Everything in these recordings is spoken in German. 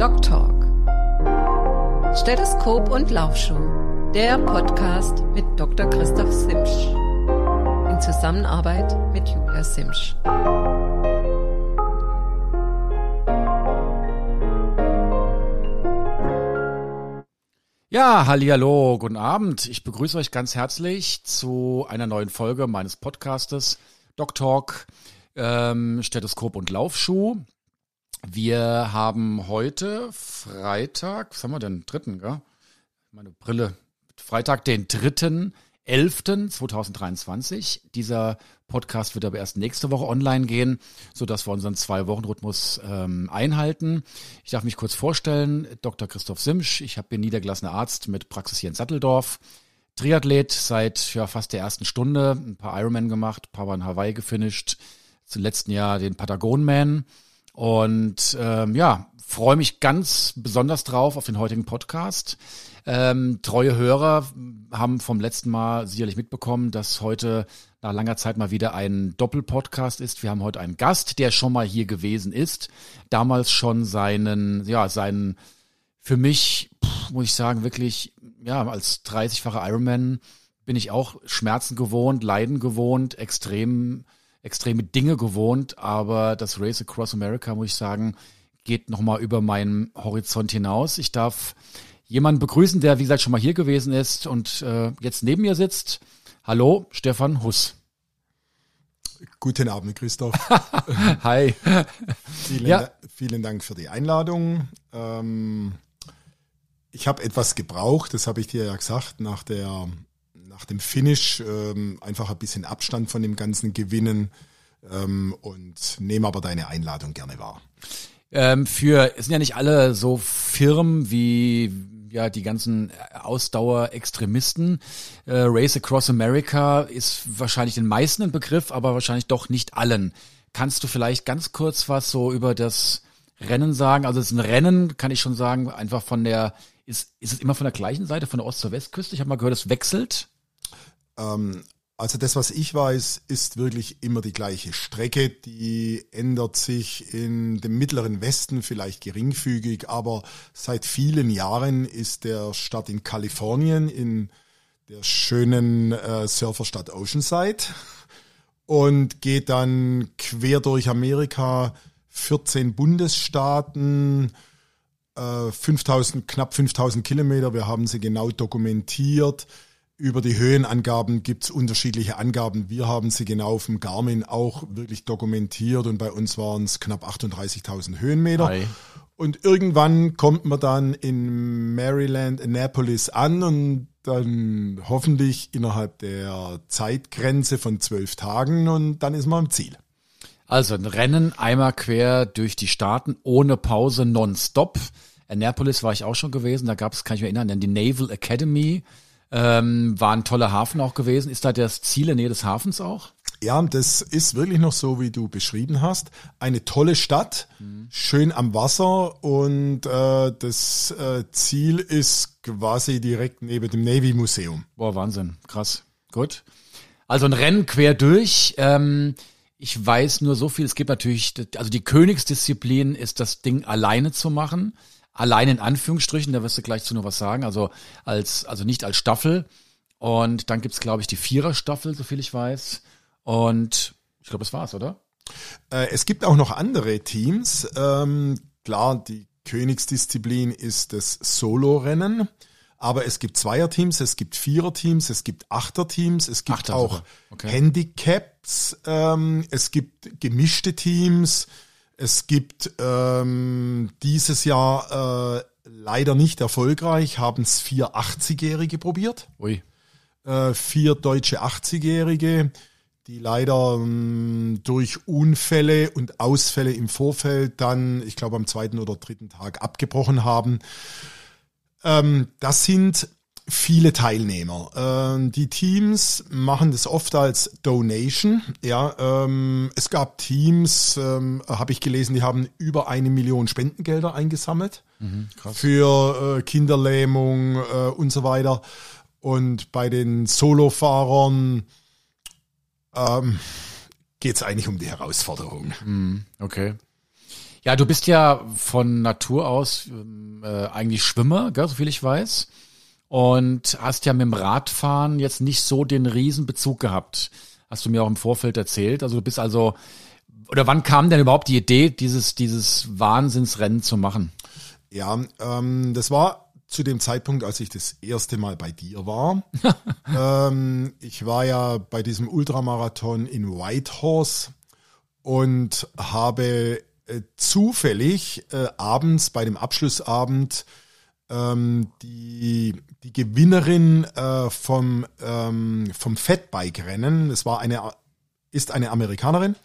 Doc Talk. Stethoskop und Laufschuh. Der Podcast mit Dr. Christoph Simsch. In Zusammenarbeit mit Julia Simsch. Ja, hallihallo, guten Abend. Ich begrüße euch ganz herzlich zu einer neuen Folge meines Podcastes Doc Talk, ähm, Stethoskop und Laufschuh. Wir haben heute Freitag, was haben wir denn? Dritten, gell? Meine Brille. Freitag, den dritten 11.2023. Dieser Podcast wird aber erst nächste Woche online gehen, so dass wir unseren Zwei-Wochen-Rhythmus ähm, einhalten. Ich darf mich kurz vorstellen, Dr. Christoph Simsch. Ich bin niedergelassener Arzt mit Praxis hier in Satteldorf. Triathlet seit ja, fast der ersten Stunde, ein paar Ironman gemacht, ein paar in Hawaii gefinisht, zum letzten Jahr den Patagon Man. Und ähm, ja, freue mich ganz besonders drauf auf den heutigen Podcast. Ähm, treue Hörer haben vom letzten Mal sicherlich mitbekommen, dass heute nach langer Zeit mal wieder ein Doppelpodcast ist. Wir haben heute einen Gast, der schon mal hier gewesen ist, damals schon seinen, ja, seinen, für mich, pff, muss ich sagen, wirklich, ja, als 30-facher Ironman bin ich auch Schmerzen gewohnt, Leiden gewohnt, extrem, extreme Dinge gewohnt, aber das Race Across America, muss ich sagen, geht nochmal über meinen Horizont hinaus. Ich darf jemanden begrüßen, der, wie gesagt, schon mal hier gewesen ist und äh, jetzt neben mir sitzt. Hallo, Stefan Huss. Guten Abend, Christoph. Hi. Vielen, ja. vielen Dank für die Einladung. Ähm, ich habe etwas gebraucht, das habe ich dir ja gesagt, nach, der, nach dem Finish ähm, einfach ein bisschen Abstand von dem ganzen Gewinnen ähm, und nehme aber deine Einladung gerne wahr. Ähm, für, es sind ja nicht alle so Firmen wie ja die ganzen Ausdauer-Extremisten. Äh, Race Across America ist wahrscheinlich den meisten ein Begriff, aber wahrscheinlich doch nicht allen. Kannst du vielleicht ganz kurz was so über das Rennen sagen? Also es ist ein Rennen, kann ich schon sagen, einfach von der, ist, ist es immer von der gleichen Seite, von der Ost- zur Westküste? Ich habe mal gehört, es wechselt. Ähm, also das, was ich weiß, ist wirklich immer die gleiche Strecke. Die ändert sich in dem mittleren Westen vielleicht geringfügig, aber seit vielen Jahren ist der Stadt in Kalifornien, in der schönen äh, Surferstadt Oceanside und geht dann quer durch Amerika, 14 Bundesstaaten, äh, 5000, knapp 5000 Kilometer. Wir haben sie genau dokumentiert über die Höhenangaben gibt es unterschiedliche Angaben. Wir haben sie genau dem Garmin auch wirklich dokumentiert und bei uns waren es knapp 38.000 Höhenmeter. Hi. Und irgendwann kommt man dann in Maryland, Annapolis an und dann hoffentlich innerhalb der Zeitgrenze von zwölf Tagen und dann ist man am Ziel. Also ein Rennen einmal quer durch die Staaten ohne Pause nonstop. Annapolis war ich auch schon gewesen, da gab es, kann ich mich erinnern, die Naval Academy. Ähm, war ein toller Hafen auch gewesen. Ist da das Ziel in der Nähe des Hafens auch? Ja, das ist wirklich noch so, wie du beschrieben hast. Eine tolle Stadt, mhm. schön am Wasser und äh, das äh, Ziel ist quasi direkt neben dem Navy Museum. Boah, Wahnsinn, krass. Gut. Also ein Rennen quer durch. Ähm, ich weiß nur so viel. Es gibt natürlich, also die Königsdisziplin ist das Ding alleine zu machen allein in Anführungsstrichen, da wirst du gleich zu noch was sagen, also als, also nicht als Staffel. Und dann gibt's glaube ich, die Vierer-Staffel, so viel ich weiß. Und ich glaube, das war's, oder? Äh, es gibt auch noch andere Teams. Ähm, klar, die Königsdisziplin ist das Solo-Rennen. Aber es gibt Zweierteams, es gibt Viererteams, es gibt Achterteams, es gibt Achter auch okay. Handicaps, ähm, es gibt gemischte Teams. Es gibt ähm, dieses Jahr äh, leider nicht erfolgreich, haben es vier 80-Jährige probiert. Ui. Äh, vier deutsche 80-Jährige, die leider ähm, durch Unfälle und Ausfälle im Vorfeld dann, ich glaube, am zweiten oder dritten Tag abgebrochen haben. Ähm, das sind viele Teilnehmer. Ähm, die Teams machen das oft als Donation. Ja, ähm, es gab Teams, ähm, habe ich gelesen, die haben über eine Million Spendengelder eingesammelt mhm, für äh, Kinderlähmung äh, und so weiter. Und bei den Solofahrern ähm, geht es eigentlich um die Herausforderung. Mhm, okay. Ja, du bist ja von Natur aus äh, eigentlich Schwimmer, gell, so viel ich weiß. Und hast ja mit dem Radfahren jetzt nicht so den Riesenbezug gehabt. Hast du mir auch im Vorfeld erzählt. Also du bist also, oder wann kam denn überhaupt die Idee, dieses, dieses Wahnsinnsrennen zu machen? Ja, ähm, das war zu dem Zeitpunkt, als ich das erste Mal bei dir war. ähm, ich war ja bei diesem Ultramarathon in Whitehorse und habe äh, zufällig äh, abends bei dem Abschlussabend ähm, die, die Gewinnerin äh, vom, ähm, vom Fatbike-Rennen, es war eine, ist eine Amerikanerin,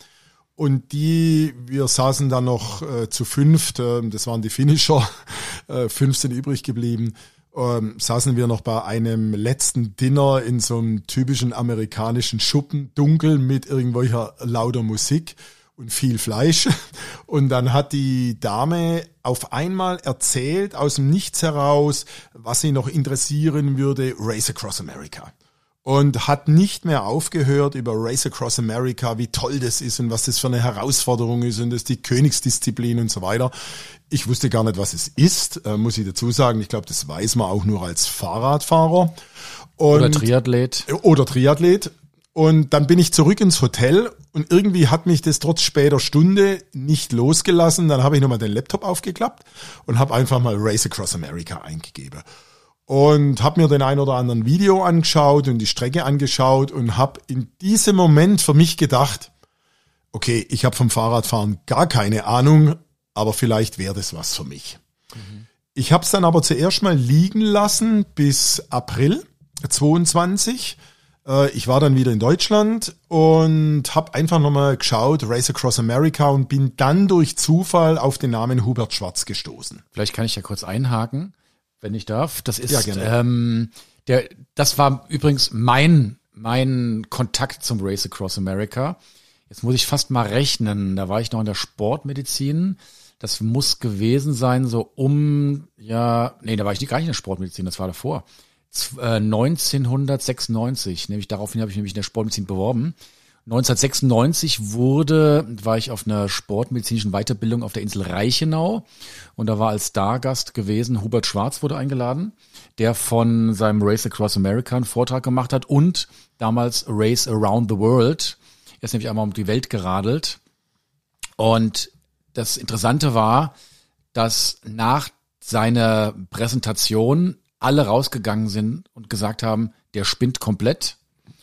und die, wir saßen dann noch äh, zu fünft, äh, das waren die Finisher, äh, fünf sind übrig geblieben, ähm, saßen wir noch bei einem letzten Dinner in so einem typischen amerikanischen Schuppen, dunkel mit irgendwelcher lauter Musik und viel Fleisch. Und dann hat die Dame auf einmal erzählt aus dem Nichts heraus, was sie noch interessieren würde, Race Across America. Und hat nicht mehr aufgehört über Race Across America, wie toll das ist und was das für eine Herausforderung ist und das ist die Königsdisziplin und so weiter. Ich wusste gar nicht, was es ist, äh, muss ich dazu sagen. Ich glaube, das weiß man auch nur als Fahrradfahrer. Und, oder Triathlet. Oder Triathlet. Und dann bin ich zurück ins Hotel und irgendwie hat mich das trotz später Stunde nicht losgelassen. Dann habe ich nochmal den Laptop aufgeklappt und habe einfach mal Race Across America eingegeben. Und habe mir den ein oder anderen Video angeschaut und die Strecke angeschaut und habe in diesem Moment für mich gedacht, okay, ich habe vom Fahrradfahren gar keine Ahnung, aber vielleicht wäre das was für mich. Mhm. Ich habe es dann aber zuerst mal liegen lassen bis April 22 äh, ich war dann wieder in Deutschland und habe einfach nochmal geschaut, Race Across America und bin dann durch Zufall auf den Namen Hubert Schwarz gestoßen. Vielleicht kann ich ja kurz einhaken, wenn ich darf. Das ist ja, gerne. Ähm, der, das war übrigens mein mein Kontakt zum Race Across America. Jetzt muss ich fast mal rechnen. Da war ich noch in der Sportmedizin. Das muss gewesen sein, so um, ja, nee, da war ich gar nicht in der Sportmedizin, das war davor. 1996, äh, nämlich daraufhin habe ich nämlich in der Sportmedizin beworben. 1996 wurde, war ich auf einer sportmedizinischen Weiterbildung auf der Insel Reichenau und da war als Stargast gewesen, Hubert Schwarz wurde eingeladen, der von seinem Race Across America einen Vortrag gemacht hat und damals Race Around the World. Er ist nämlich einmal um die Welt geradelt. Und das Interessante war, dass nach seiner Präsentation alle rausgegangen sind und gesagt haben, der spinnt komplett.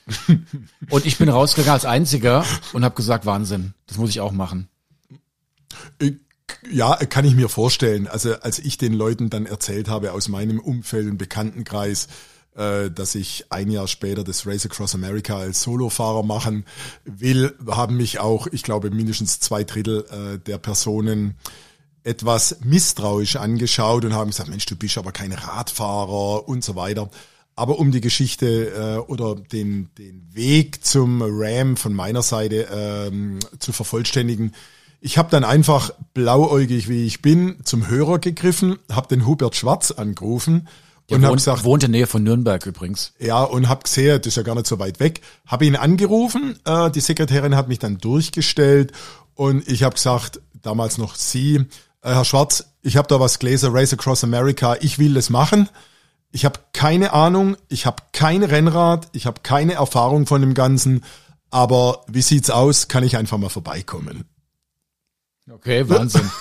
und ich bin rausgegangen als Einziger und habe gesagt, Wahnsinn, das muss ich auch machen. Ja, kann ich mir vorstellen. Also als ich den Leuten dann erzählt habe aus meinem Umfeld und Bekanntenkreis, äh, dass ich ein Jahr später das Race Across America als Solofahrer machen will, haben mich auch, ich glaube, mindestens zwei Drittel äh, der Personen etwas misstrauisch angeschaut und haben gesagt, Mensch, du bist aber kein Radfahrer und so weiter. Aber um die Geschichte äh, oder den, den Weg zum Ram von meiner Seite ähm, zu vervollständigen, ich habe dann einfach blauäugig, wie ich bin, zum Hörer gegriffen, habe den Hubert Schwarz angerufen Der und habe gesagt, wohnt in der Nähe von Nürnberg übrigens. Ja, und habe gesehen, das ist ja gar nicht so weit weg. Habe ihn angerufen, äh, die Sekretärin hat mich dann durchgestellt und ich habe gesagt, damals noch Sie, Herr Schwarz, ich habe da was gelesen, Race Across America, ich will das machen. Ich habe keine Ahnung, ich habe kein Rennrad, ich habe keine Erfahrung von dem Ganzen, aber wie sieht's aus? Kann ich einfach mal vorbeikommen? Okay, Wahnsinn.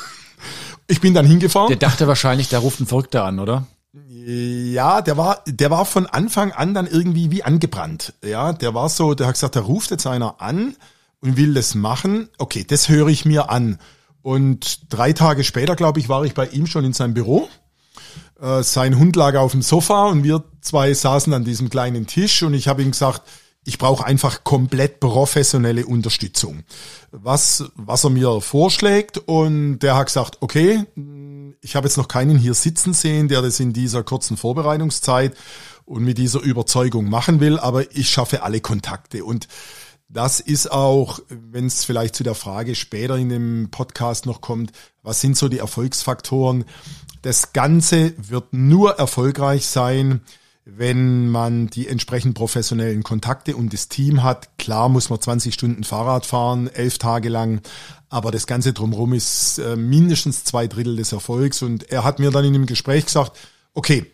Ich bin dann hingefahren. Der dachte wahrscheinlich, der ruft ein Verrückter an, oder? Ja, der war, der war von Anfang an dann irgendwie wie angebrannt. Ja, der war so, der hat gesagt, der ruft jetzt einer an und will das machen. Okay, das höre ich mir an. Und drei Tage später, glaube ich, war ich bei ihm schon in seinem Büro. Äh, sein Hund lag auf dem Sofa und wir zwei saßen an diesem kleinen Tisch und ich habe ihm gesagt, ich brauche einfach komplett professionelle Unterstützung. Was, was er mir vorschlägt und der hat gesagt, okay, ich habe jetzt noch keinen hier sitzen sehen, der das in dieser kurzen Vorbereitungszeit und mit dieser Überzeugung machen will, aber ich schaffe alle Kontakte und das ist auch, wenn es vielleicht zu der Frage später in dem Podcast noch kommt, was sind so die Erfolgsfaktoren? Das Ganze wird nur erfolgreich sein, wenn man die entsprechend professionellen Kontakte und das Team hat. Klar muss man 20 Stunden Fahrrad fahren, elf Tage lang, aber das Ganze drumherum ist äh, mindestens zwei Drittel des Erfolgs. Und er hat mir dann in dem Gespräch gesagt, okay,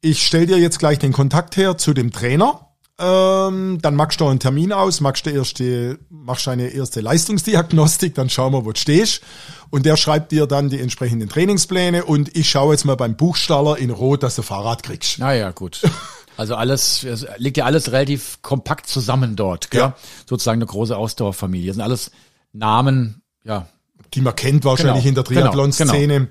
ich stelle dir jetzt gleich den Kontakt her zu dem Trainer. Ähm, dann machst du einen Termin aus, machst du erste, machst deine erste Leistungsdiagnostik, dann schauen wir, wo du stehst. Und der schreibt dir dann die entsprechenden Trainingspläne und ich schaue jetzt mal beim Buchstaller in Rot, dass du Fahrrad kriegst. Naja, gut. Also alles, es liegt ja alles relativ kompakt zusammen dort, gell? Ja. Sozusagen eine große Ausdauerfamilie. Das sind alles Namen, ja. Die man kennt wahrscheinlich genau. in der genau. Triathlon-Szene. Genau.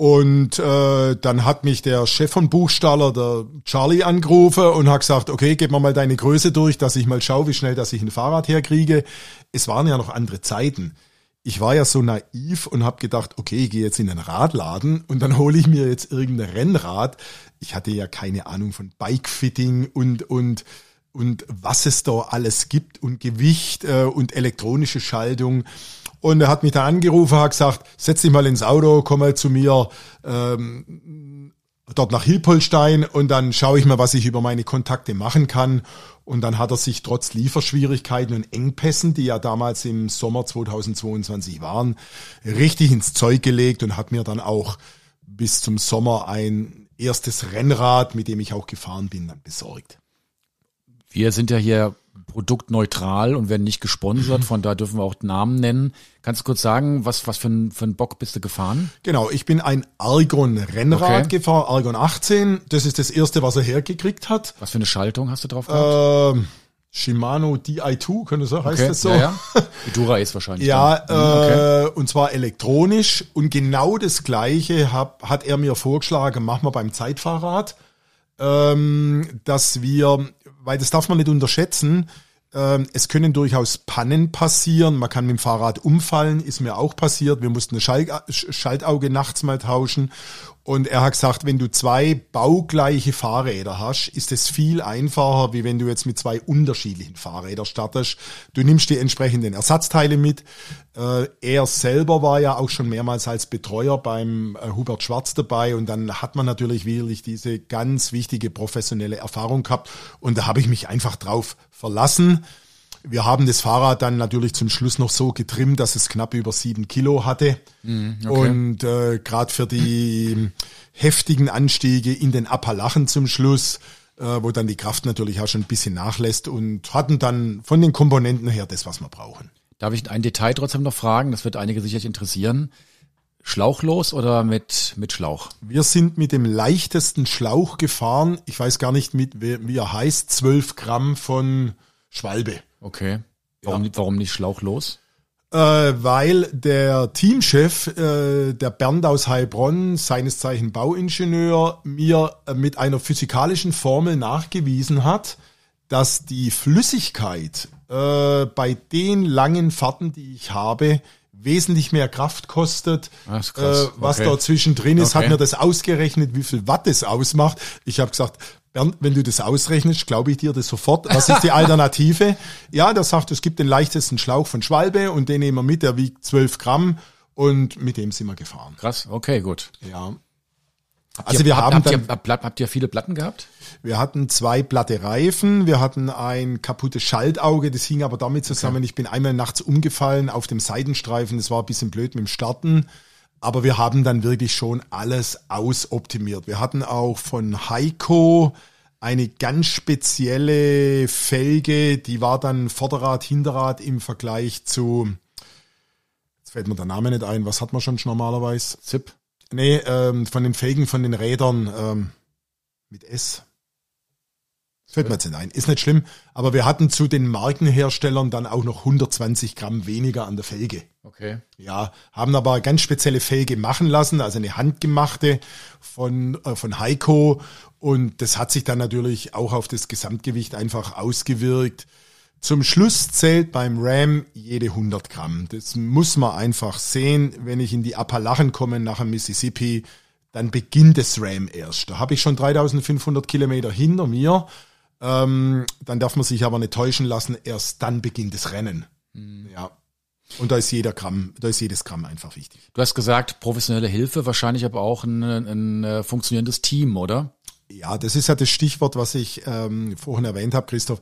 Und äh, dann hat mich der Chef von Buchstaller, der Charlie, angerufen und hat gesagt, okay, gib mir mal deine Größe durch, dass ich mal schaue, wie schnell, dass ich ein Fahrrad herkriege. Es waren ja noch andere Zeiten ich war ja so naiv und habe gedacht, okay, ich gehe jetzt in den Radladen und dann hole ich mir jetzt irgendein Rennrad. Ich hatte ja keine Ahnung von Bikefitting und und und was es da alles gibt und Gewicht äh, und elektronische Schaltung. Und er hat mich da angerufen, hat gesagt, setz dich mal ins Auto, komm mal zu mir ähm, dort nach Hilpolstein und dann schaue ich mal, was ich über meine Kontakte machen kann. Und dann hat er sich trotz Lieferschwierigkeiten und Engpässen, die ja damals im Sommer 2022 waren, richtig ins Zeug gelegt und hat mir dann auch bis zum Sommer ein erstes Rennrad, mit dem ich auch gefahren bin, dann besorgt. Wir sind ja hier produktneutral und werden nicht gesponsert, von da dürfen wir auch Namen nennen. Kannst du kurz sagen, was, was für ein, für ein Bock bist du gefahren? Genau, ich bin ein Argon Rennrad okay. gefahren, Argon 18. Das ist das erste, was er hergekriegt hat. Was für eine Schaltung hast du drauf gehabt? Ähm, Shimano Di2, könnte so, heißt okay. das so? Ja, ja. Dura ist wahrscheinlich. ja, äh, okay. und zwar elektronisch. Und genau das Gleiche hab, hat er mir vorgeschlagen, machen wir beim Zeitfahrrad, ähm, dass wir weil das darf man nicht unterschätzen. Ähm, es können durchaus Pannen passieren. Man kann mit dem Fahrrad umfallen, ist mir auch passiert. Wir mussten eine Schaltauge nachts mal tauschen. Und er hat gesagt, wenn du zwei baugleiche Fahrräder hast, ist es viel einfacher, wie wenn du jetzt mit zwei unterschiedlichen Fahrrädern startest. Du nimmst die entsprechenden Ersatzteile mit. Äh, er selber war ja auch schon mehrmals als Betreuer beim äh, Hubert Schwarz dabei und dann hat man natürlich wirklich diese ganz wichtige professionelle Erfahrung gehabt und da habe ich mich einfach drauf verlassen. Wir haben das Fahrrad dann natürlich zum Schluss noch so getrimmt, dass es knapp über sieben Kilo hatte. Mhm, okay. Und äh, gerade für die heftigen Anstiege in den Appalachen zum Schluss, äh, wo dann die Kraft natürlich auch schon ein bisschen nachlässt und hatten dann von den Komponenten her das, was wir brauchen. Darf ich ein Detail trotzdem noch fragen? Das wird einige sicherlich interessieren. Schlauchlos oder mit, mit Schlauch? Wir sind mit dem leichtesten Schlauch gefahren. Ich weiß gar nicht, mit, wie er heißt. 12 Gramm von Schwalbe. Okay. Warum, ja. warum nicht schlauchlos? Äh, weil der Teamchef, äh, der Bernd aus Heilbronn, seines Zeichen Bauingenieur, mir äh, mit einer physikalischen Formel nachgewiesen hat, dass die Flüssigkeit äh, bei den langen Fahrten, die ich habe, wesentlich mehr Kraft kostet. Äh, was okay. da zwischendrin ist, okay. hat mir das ausgerechnet, wie viel Watt es ausmacht. Ich habe gesagt, Bernd, wenn du das ausrechnest, glaube ich dir das sofort. Was ist die Alternative? ja, der sagt, es gibt den leichtesten Schlauch von Schwalbe und den nehmen wir mit, der wiegt 12 Gramm und mit dem sind wir gefahren. Krass, okay, gut. Ja. Also wir haben habt, dann, habt, ihr, habt ihr viele Platten gehabt? Wir hatten zwei platte Reifen, wir hatten ein kaputtes Schaltauge, das hing aber damit zusammen, okay. ich bin einmal nachts umgefallen auf dem Seitenstreifen, das war ein bisschen blöd mit dem Starten. Aber wir haben dann wirklich schon alles ausoptimiert. Wir hatten auch von Heiko eine ganz spezielle Felge, die war dann Vorderrad, Hinterrad im Vergleich zu, jetzt fällt mir der Name nicht ein, was hat man schon normalerweise? Zip? Nee, ähm, von den Felgen von den Rädern ähm, mit S. Fällt mir jetzt nicht ein. Ist nicht schlimm. Aber wir hatten zu den Markenherstellern dann auch noch 120 Gramm weniger an der Felge. Okay. Ja, haben aber ganz spezielle Felge machen lassen, also eine handgemachte von, äh, von Heiko. Und das hat sich dann natürlich auch auf das Gesamtgewicht einfach ausgewirkt. Zum Schluss zählt beim Ram jede 100 Gramm. Das muss man einfach sehen. Wenn ich in die Appalachen komme nach dem Mississippi, dann beginnt das Ram erst. Da habe ich schon 3500 Kilometer hinter mir ähm, dann darf man sich aber nicht täuschen lassen, erst dann beginnt das Rennen. Mhm. Ja. Und da ist jeder Gramm, da ist jedes Gramm einfach wichtig. Du hast gesagt, professionelle Hilfe, wahrscheinlich aber auch ein, ein, ein funktionierendes Team, oder? Ja, das ist ja das Stichwort, was ich ähm, vorhin erwähnt habe, Christoph.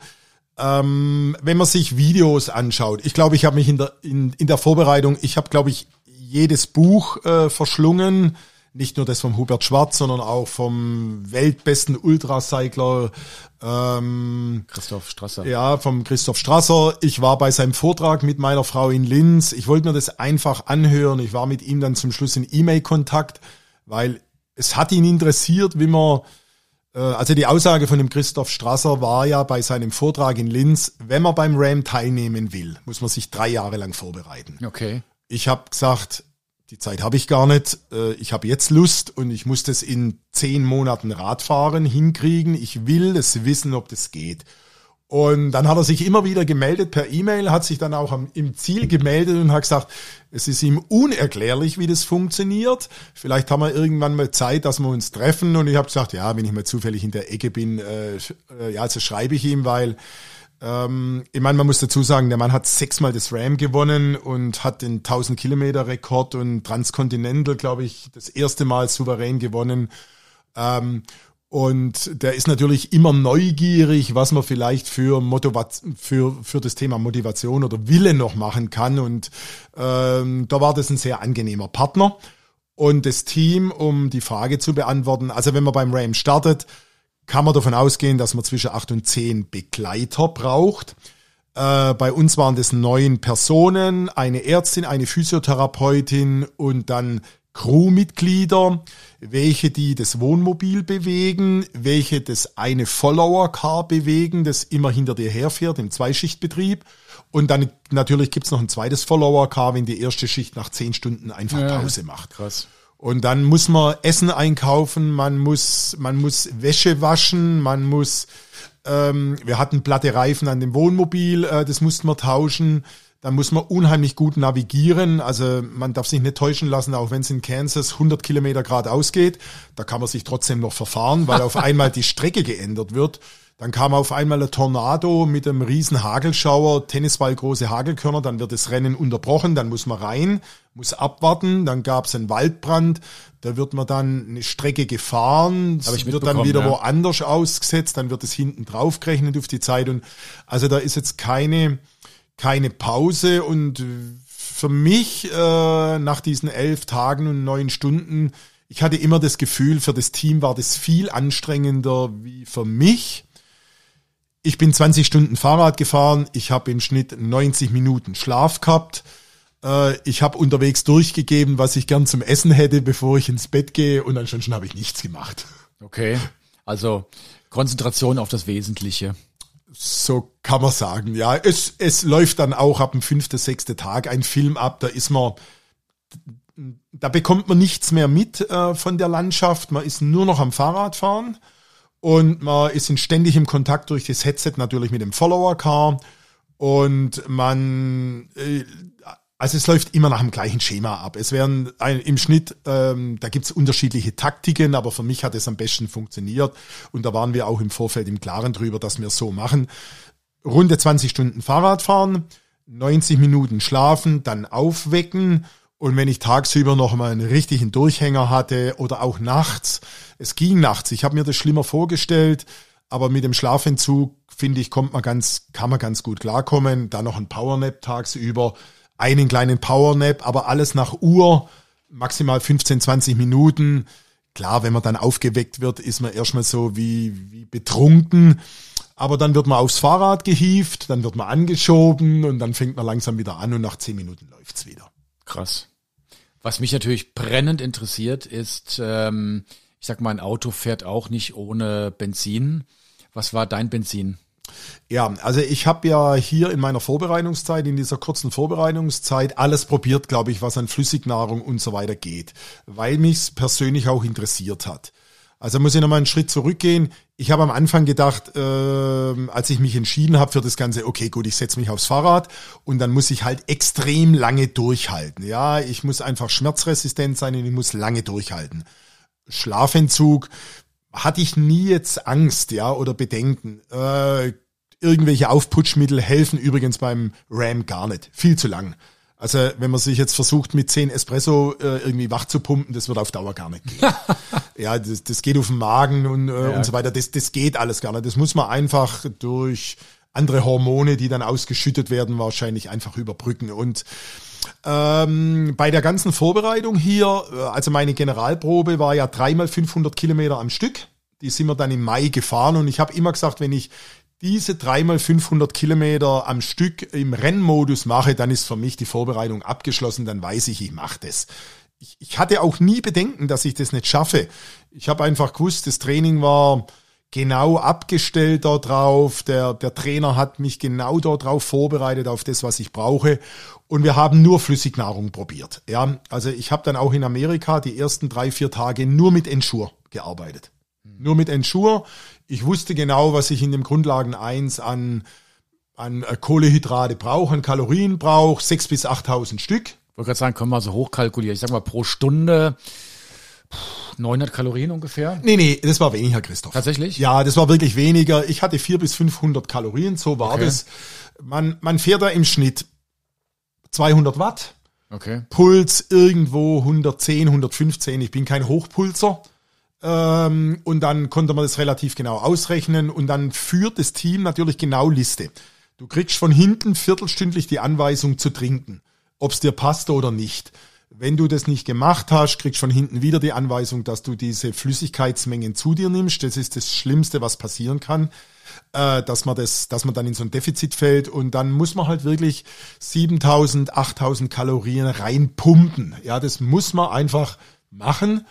Ähm, wenn man sich Videos anschaut, ich glaube, ich habe mich in der, in, in der Vorbereitung, ich habe, glaube ich, jedes Buch äh, verschlungen, nicht nur das vom Hubert Schwarz, sondern auch vom weltbesten Ultracycler ähm, Christoph Strasser. Ja, vom Christoph Strasser. Ich war bei seinem Vortrag mit meiner Frau in Linz. Ich wollte mir das einfach anhören. Ich war mit ihm dann zum Schluss in E-Mail-Kontakt, weil es hat ihn interessiert, wie man also die Aussage von dem Christoph Strasser war ja bei seinem Vortrag in Linz, wenn man beim RAM teilnehmen will, muss man sich drei Jahre lang vorbereiten. Okay. Ich habe gesagt, die Zeit habe ich gar nicht. Äh, ich habe jetzt Lust und ich muss das in zehn Monaten Radfahren hinkriegen. Ich will es wissen, ob das geht. Und dann hat er sich immer wieder gemeldet per E-Mail, hat sich dann auch am, im Ziel gemeldet und hat gesagt, es ist ihm unerklärlich, wie das funktioniert. Vielleicht haben wir irgendwann mal Zeit, dass wir uns treffen. Und ich habe gesagt, ja, wenn ich mal zufällig in der Ecke bin, äh, äh, ja, also schreibe ich ihm, weil ähm, ich meine, man muss dazu sagen, der Mann hat sechsmal das Ram gewonnen und hat den 1000 Kilometer Rekord und Transcontinental, glaube ich, das erste Mal souverän gewonnen. Ähm, und der ist natürlich immer neugierig, was man vielleicht für, Motivat für, für das Thema Motivation oder Wille noch machen kann. Und ähm, da war das ein sehr angenehmer Partner. Und das Team, um die Frage zu beantworten, also wenn man beim RAM startet, kann man davon ausgehen, dass man zwischen acht und zehn Begleiter braucht. Äh, bei uns waren das neun Personen, eine Ärztin, eine Physiotherapeutin und dann Crewmitglieder, welche die das Wohnmobil bewegen, welche das eine Follower-Car bewegen, das immer hinter dir herfährt im Zweischichtbetrieb. Und dann natürlich gibt's noch ein zweites Follower-Car, wenn die erste Schicht nach zehn Stunden einfach Pause macht. Krass. Und dann muss man Essen einkaufen, man muss, man muss Wäsche waschen, man muss, ähm, wir hatten platte Reifen an dem Wohnmobil, äh, das mussten wir tauschen. Da muss man unheimlich gut navigieren. Also man darf sich nicht täuschen lassen, auch wenn es in Kansas 100 Kilometer geradeaus geht. Da kann man sich trotzdem noch verfahren, weil auf einmal die Strecke geändert wird. Dann kam auf einmal ein Tornado mit einem riesen Hagelschauer, Tennisball große Hagelkörner, dann wird das Rennen unterbrochen, dann muss man rein, muss abwarten, dann gab es einen Waldbrand, da wird man dann eine Strecke gefahren, ich wird dann wieder ja. woanders ausgesetzt, dann wird es hinten drauf gerechnet auf die Zeit und also da ist jetzt keine keine Pause und für mich äh, nach diesen elf Tagen und neun Stunden, ich hatte immer das Gefühl, für das Team war das viel anstrengender wie für mich. Ich bin 20 Stunden Fahrrad gefahren, ich habe im Schnitt 90 Minuten Schlaf gehabt. Äh, ich habe unterwegs durchgegeben, was ich gern zum Essen hätte, bevor ich ins Bett gehe und ansonsten habe ich nichts gemacht. Okay. Also Konzentration auf das Wesentliche. So kann man sagen, ja. Es, es läuft dann auch ab dem fünften, sechsten Tag ein Film ab, da ist man, da bekommt man nichts mehr mit äh, von der Landschaft, man ist nur noch am Fahrradfahren und man ist in ständigem Kontakt durch das Headset natürlich mit dem Follower-Car. Und man, äh, also es läuft immer nach dem gleichen Schema ab. Es werden ein, im Schnitt, ähm, da gibt's unterschiedliche Taktiken, aber für mich hat es am besten funktioniert. Und da waren wir auch im Vorfeld im Klaren drüber, dass wir so machen. Runde 20 Stunden Fahrrad fahren, 90 Minuten schlafen, dann aufwecken. Und wenn ich tagsüber noch mal einen richtigen Durchhänger hatte oder auch nachts, es ging nachts, ich habe mir das schlimmer vorgestellt, aber mit dem Schlafentzug, finde ich, kommt man ganz, kann man ganz gut klarkommen. Dann noch ein Powernap tagsüber einen kleinen Powernap, aber alles nach Uhr, maximal 15, 20 Minuten. Klar, wenn man dann aufgeweckt wird, ist man erstmal so wie, wie betrunken. Aber dann wird man aufs Fahrrad gehievt, dann wird man angeschoben und dann fängt man langsam wieder an und nach 10 Minuten läuft's wieder. Krass. Was mich natürlich brennend interessiert, ist, ähm, ich sag mal, ein Auto fährt auch nicht ohne Benzin. Was war dein Benzin? Ja, also ich habe ja hier in meiner Vorbereitungszeit, in dieser kurzen Vorbereitungszeit, alles probiert, glaube ich, was an Flüssignahrung und so weiter geht, weil mich's persönlich auch interessiert hat. Also muss ich nochmal einen Schritt zurückgehen. Ich habe am Anfang gedacht, äh, als ich mich entschieden habe für das Ganze, okay, gut, ich setze mich aufs Fahrrad und dann muss ich halt extrem lange durchhalten. Ja, ich muss einfach schmerzresistent sein und ich muss lange durchhalten. Schlafentzug, hatte ich nie jetzt Angst, ja, oder Bedenken. Äh, irgendwelche Aufputschmittel helfen übrigens beim RAM gar nicht. Viel zu lang. Also wenn man sich jetzt versucht, mit zehn Espresso äh, irgendwie wach zu pumpen, das wird auf Dauer gar nicht gehen. ja, das, das geht auf den Magen und, äh, ja. und so weiter. Das, das geht alles gar nicht. Das muss man einfach durch andere Hormone, die dann ausgeschüttet werden, wahrscheinlich einfach überbrücken. Und ähm, bei der ganzen Vorbereitung hier, äh, also meine Generalprobe war ja dreimal 500 Kilometer am Stück. Die sind wir dann im Mai gefahren und ich habe immer gesagt, wenn ich diese dreimal 500 Kilometer am Stück im Rennmodus mache, dann ist für mich die Vorbereitung abgeschlossen, dann weiß ich, ich mache das. Ich, ich hatte auch nie Bedenken, dass ich das nicht schaffe. Ich habe einfach gewusst, das Training war genau abgestellt darauf. Der, der Trainer hat mich genau darauf vorbereitet, auf das, was ich brauche. Und wir haben nur Flüssignahrung probiert. Ja, also ich habe dann auch in Amerika die ersten drei, vier Tage nur mit Ensure gearbeitet. Nur mit Ensure. Ich wusste genau, was ich in dem Grundlagen 1 an, an äh, Kohlehydrate brauche, an Kalorien brauche, 6.000 bis 8.000 Stück. Ich wollte gerade sagen, können wir so hochkalkulieren. Ich sag mal pro Stunde 900 Kalorien ungefähr? Nee, nee, das war weniger, Christoph. Tatsächlich? Ja, das war wirklich weniger. Ich hatte 400 bis 500 Kalorien, so war okay. das. Man, man fährt da im Schnitt 200 Watt. Okay. Puls irgendwo 110, 115. Ich bin kein Hochpulser. Ähm, und dann konnte man das relativ genau ausrechnen und dann führt das Team natürlich genau Liste. Du kriegst von hinten viertelstündlich die Anweisung zu trinken, ob es dir passt oder nicht. Wenn du das nicht gemacht hast, kriegst von hinten wieder die Anweisung, dass du diese Flüssigkeitsmengen zu dir nimmst. Das ist das Schlimmste, was passieren kann, äh, dass man das, dass man dann in so ein Defizit fällt und dann muss man halt wirklich 7000, 8000 Kalorien reinpumpen. Ja, das muss man einfach machen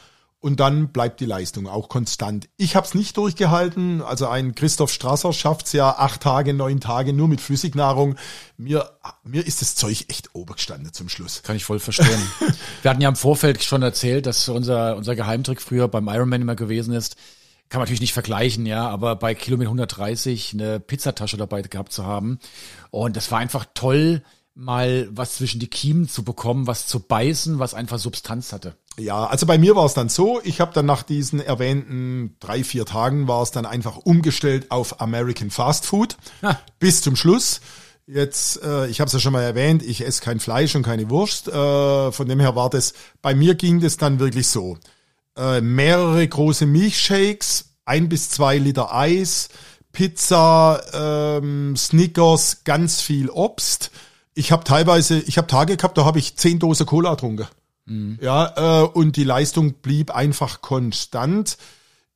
und dann bleibt die Leistung auch konstant. Ich habe es nicht durchgehalten. Also ein Christoph Strasser schafft's ja acht Tage, neun Tage nur mit Flüssignahrung. Mir, mir ist das Zeug echt obergestanden zum Schluss. Kann ich voll verstehen. Wir hatten ja im Vorfeld schon erzählt, dass unser, unser Geheimtrick früher beim Ironman immer gewesen ist. Kann man natürlich nicht vergleichen, ja, aber bei Kilometer 130 eine Pizzatasche dabei gehabt zu haben. Und das war einfach toll, mal was zwischen die Kiemen zu bekommen, was zu beißen, was einfach Substanz hatte. Ja, also bei mir war es dann so, ich habe dann nach diesen erwähnten drei, vier Tagen war es dann einfach umgestellt auf American Fast Food ha. bis zum Schluss. Jetzt, äh, ich habe es ja schon mal erwähnt, ich esse kein Fleisch und keine Wurst. Äh, von dem her war das, bei mir ging das dann wirklich so. Äh, mehrere große Milchshakes, ein bis zwei Liter Eis, Pizza, ähm, Snickers, ganz viel Obst ich habe teilweise, ich habe Tage gehabt, da habe ich zehn Dosen Cola getrunken. Mhm. Ja, äh, und die Leistung blieb einfach konstant.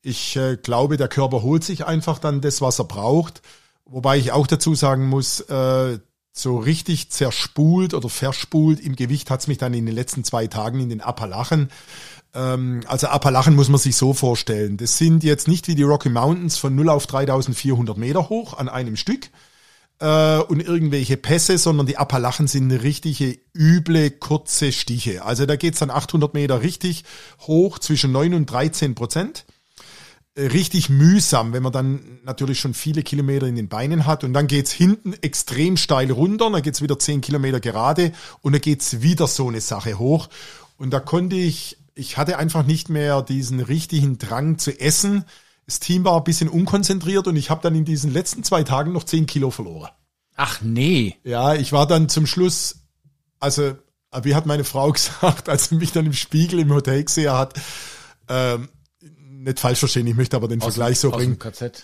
Ich äh, glaube, der Körper holt sich einfach dann das, was er braucht. Wobei ich auch dazu sagen muss, äh, so richtig zerspult oder verspult im Gewicht hat's mich dann in den letzten zwei Tagen in den Appalachen. Ähm, also Appalachen muss man sich so vorstellen. Das sind jetzt nicht wie die Rocky Mountains von 0 auf 3400 Meter hoch an einem Stück, äh, und irgendwelche Pässe, sondern die Appalachen sind richtige üble, kurze Stiche. Also da geht's dann 800 Meter richtig hoch, zwischen 9 und 13 Prozent. Äh, richtig mühsam, wenn man dann natürlich schon viele Kilometer in den Beinen hat. Und dann geht's hinten extrem steil runter, dann geht's wieder 10 Kilometer gerade und dann geht's wieder so eine Sache hoch. Und da konnte ich, ich hatte einfach nicht mehr diesen richtigen Drang zu essen das Team war ein bisschen unkonzentriert und ich habe dann in diesen letzten zwei Tagen noch zehn Kilo verloren. Ach nee. Ja, ich war dann zum Schluss, also wie hat meine Frau gesagt, als sie mich dann im Spiegel im Hotel gesehen hat, ähm, nicht falsch verstehen, ich möchte aber den aus Vergleich so bringen.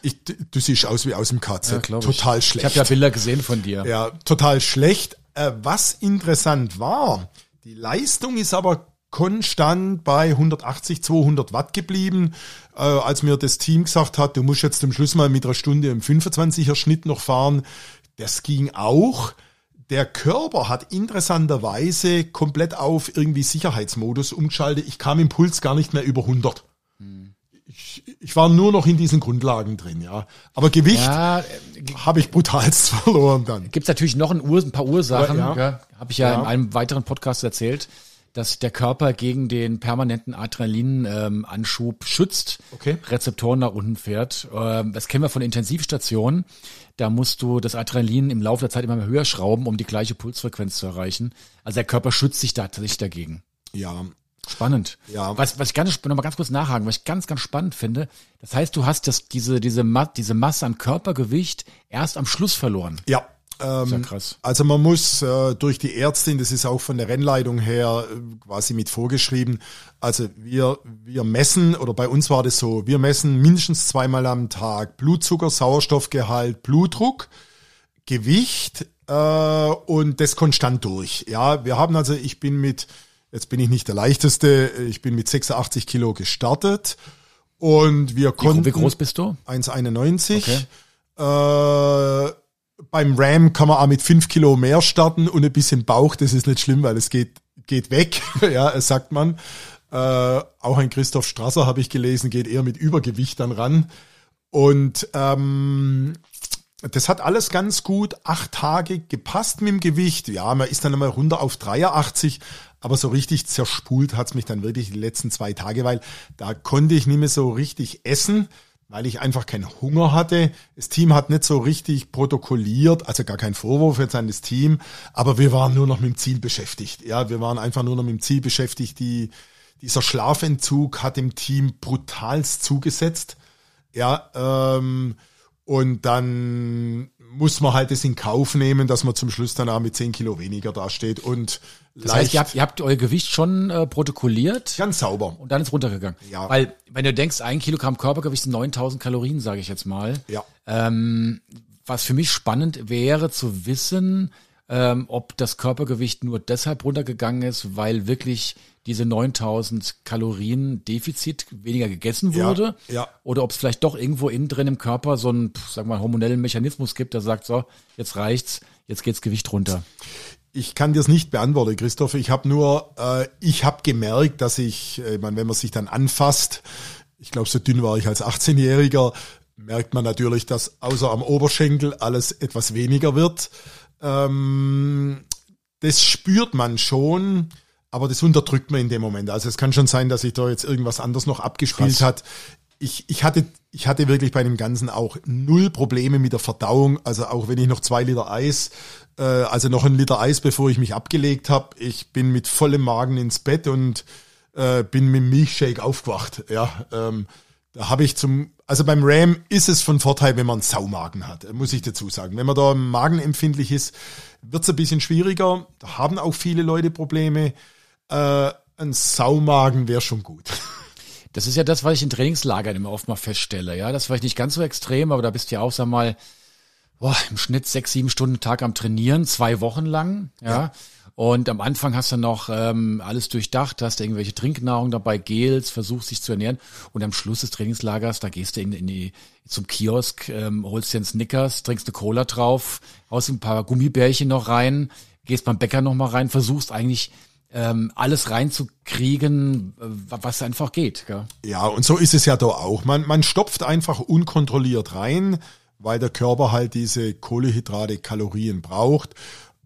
Ich, du siehst aus wie aus dem KZ. Ja, total schlecht. Ich habe ja Bilder gesehen von dir. Ja, total schlecht. Äh, was interessant war, die Leistung ist aber konstant bei 180, 200 Watt geblieben. Äh, als mir das Team gesagt hat, du musst jetzt zum Schluss mal mit einer Stunde im 25er Schnitt noch fahren, das ging auch. Der Körper hat interessanterweise komplett auf irgendwie Sicherheitsmodus umgeschaltet. Ich kam im Puls gar nicht mehr über 100. Ich, ich war nur noch in diesen Grundlagen drin, ja. Aber Gewicht ja, äh, habe ich brutalst verloren dann. Gibt es natürlich noch ein, Ur ein paar Ursachen, ja, ja. habe ich ja, ja, in einem weiteren Podcast erzählt dass der Körper gegen den permanenten Adrenalinanschub ähm, schützt, okay. Rezeptoren nach unten fährt. Ähm, das kennen wir von Intensivstationen. Da musst du das Adrenalin im Laufe der Zeit immer mehr höher schrauben, um die gleiche Pulsfrequenz zu erreichen. Also der Körper schützt sich da tatsächlich dagegen. Ja. Spannend. Ja. Was, was ich ganz, noch mal ganz kurz nachhaken, was ich ganz, ganz spannend finde. Das heißt, du hast das, diese, diese, diese Masse an Körpergewicht erst am Schluss verloren. Ja. Ähm, ja krass. Also man muss äh, durch die Ärztin, das ist auch von der Rennleitung her äh, quasi mit vorgeschrieben. Also wir wir messen oder bei uns war das so, wir messen mindestens zweimal am Tag Blutzucker, Sauerstoffgehalt, Blutdruck, Gewicht äh, und das konstant durch. Ja, wir haben also, ich bin mit, jetzt bin ich nicht der leichteste, ich bin mit 86 Kilo gestartet und wir konnten. Wie groß bist du? 1,91. Okay. Äh, beim Ram kann man auch mit fünf Kilo mehr starten und ein bisschen Bauch, das ist nicht schlimm, weil es geht, geht weg, ja, sagt man. Äh, auch ein Christoph Strasser habe ich gelesen, geht eher mit Übergewicht dann ran. Und ähm, das hat alles ganz gut acht Tage gepasst mit dem Gewicht. Ja, man ist dann einmal runter auf 83, aber so richtig zerspult hat's mich dann wirklich die letzten zwei Tage, weil da konnte ich nicht mehr so richtig essen weil ich einfach keinen Hunger hatte. Das Team hat nicht so richtig protokolliert, also gar kein Vorwurf jetzt an das Team, aber wir waren nur noch mit dem Ziel beschäftigt. Ja, wir waren einfach nur noch mit dem Ziel beschäftigt. Die, dieser Schlafentzug hat dem Team brutalst zugesetzt. Ja, ähm, und dann muss man halt das in Kauf nehmen, dass man zum Schluss dann auch mit 10 Kilo weniger dasteht und das heißt, ihr habt, ihr habt euer Gewicht schon äh, protokolliert. Ganz sauber. Und dann ist runtergegangen. Ja. Weil, wenn du denkst, ein Kilogramm Körpergewicht sind 9000 Kalorien, sage ich jetzt mal. Ja. Ähm, was für mich spannend wäre zu wissen, ähm, ob das Körpergewicht nur deshalb runtergegangen ist, weil wirklich diese 9000 Kalorien Defizit weniger gegessen wurde. Ja, ja. Oder ob es vielleicht doch irgendwo innen drin im Körper so einen, sagen wir mal, hormonellen Mechanismus gibt, der sagt, so, jetzt reicht's, jetzt geht's Gewicht runter. Ich kann dir es nicht beantworten, Christoph. Ich habe nur, äh, ich habe gemerkt, dass ich, äh, ich meine, wenn man sich dann anfasst, ich glaube, so dünn war ich als 18-Jähriger, merkt man natürlich, dass außer am Oberschenkel alles etwas weniger wird. Ähm, das spürt man schon, aber das unterdrückt man in dem Moment. Also es kann schon sein, dass sich da jetzt irgendwas anderes noch abgespielt Krass. hat. Ich, ich, hatte, ich hatte wirklich bei dem Ganzen auch null Probleme mit der Verdauung. Also auch wenn ich noch zwei Liter Eis, äh, also noch ein Liter Eis, bevor ich mich abgelegt habe, ich bin mit vollem Magen ins Bett und äh, bin mit Milchshake aufgewacht. Ja, ähm, da habe ich zum, also beim Ram ist es von Vorteil, wenn man einen Saumagen hat, muss ich dazu sagen. Wenn man da magenempfindlich ist, wird es ein bisschen schwieriger. Da haben auch viele Leute Probleme. Äh, ein Saumagen wäre schon gut. Das ist ja das, was ich in Trainingslagern immer oft mal feststelle. Ja, das ist vielleicht nicht ganz so extrem, aber da bist du ja auch, sag mal, boah, im Schnitt sechs, sieben Stunden Tag am Trainieren, zwei Wochen lang. ja. ja. Und am Anfang hast du noch ähm, alles durchdacht, hast irgendwelche Trinknahrung dabei, Gels, versuchst dich zu ernähren. Und am Schluss des Trainingslagers, da gehst du in, in die, zum Kiosk, ähm, holst dir einen Snickers, trinkst eine Cola drauf, haust ein paar Gummibärchen noch rein, gehst beim Bäcker noch mal rein, versuchst eigentlich ähm, alles reinzukriegen, äh, was einfach geht. Gell? Ja, und so ist es ja da auch. Man, man stopft einfach unkontrolliert rein, weil der Körper halt diese Kohlehydrate, Kalorien braucht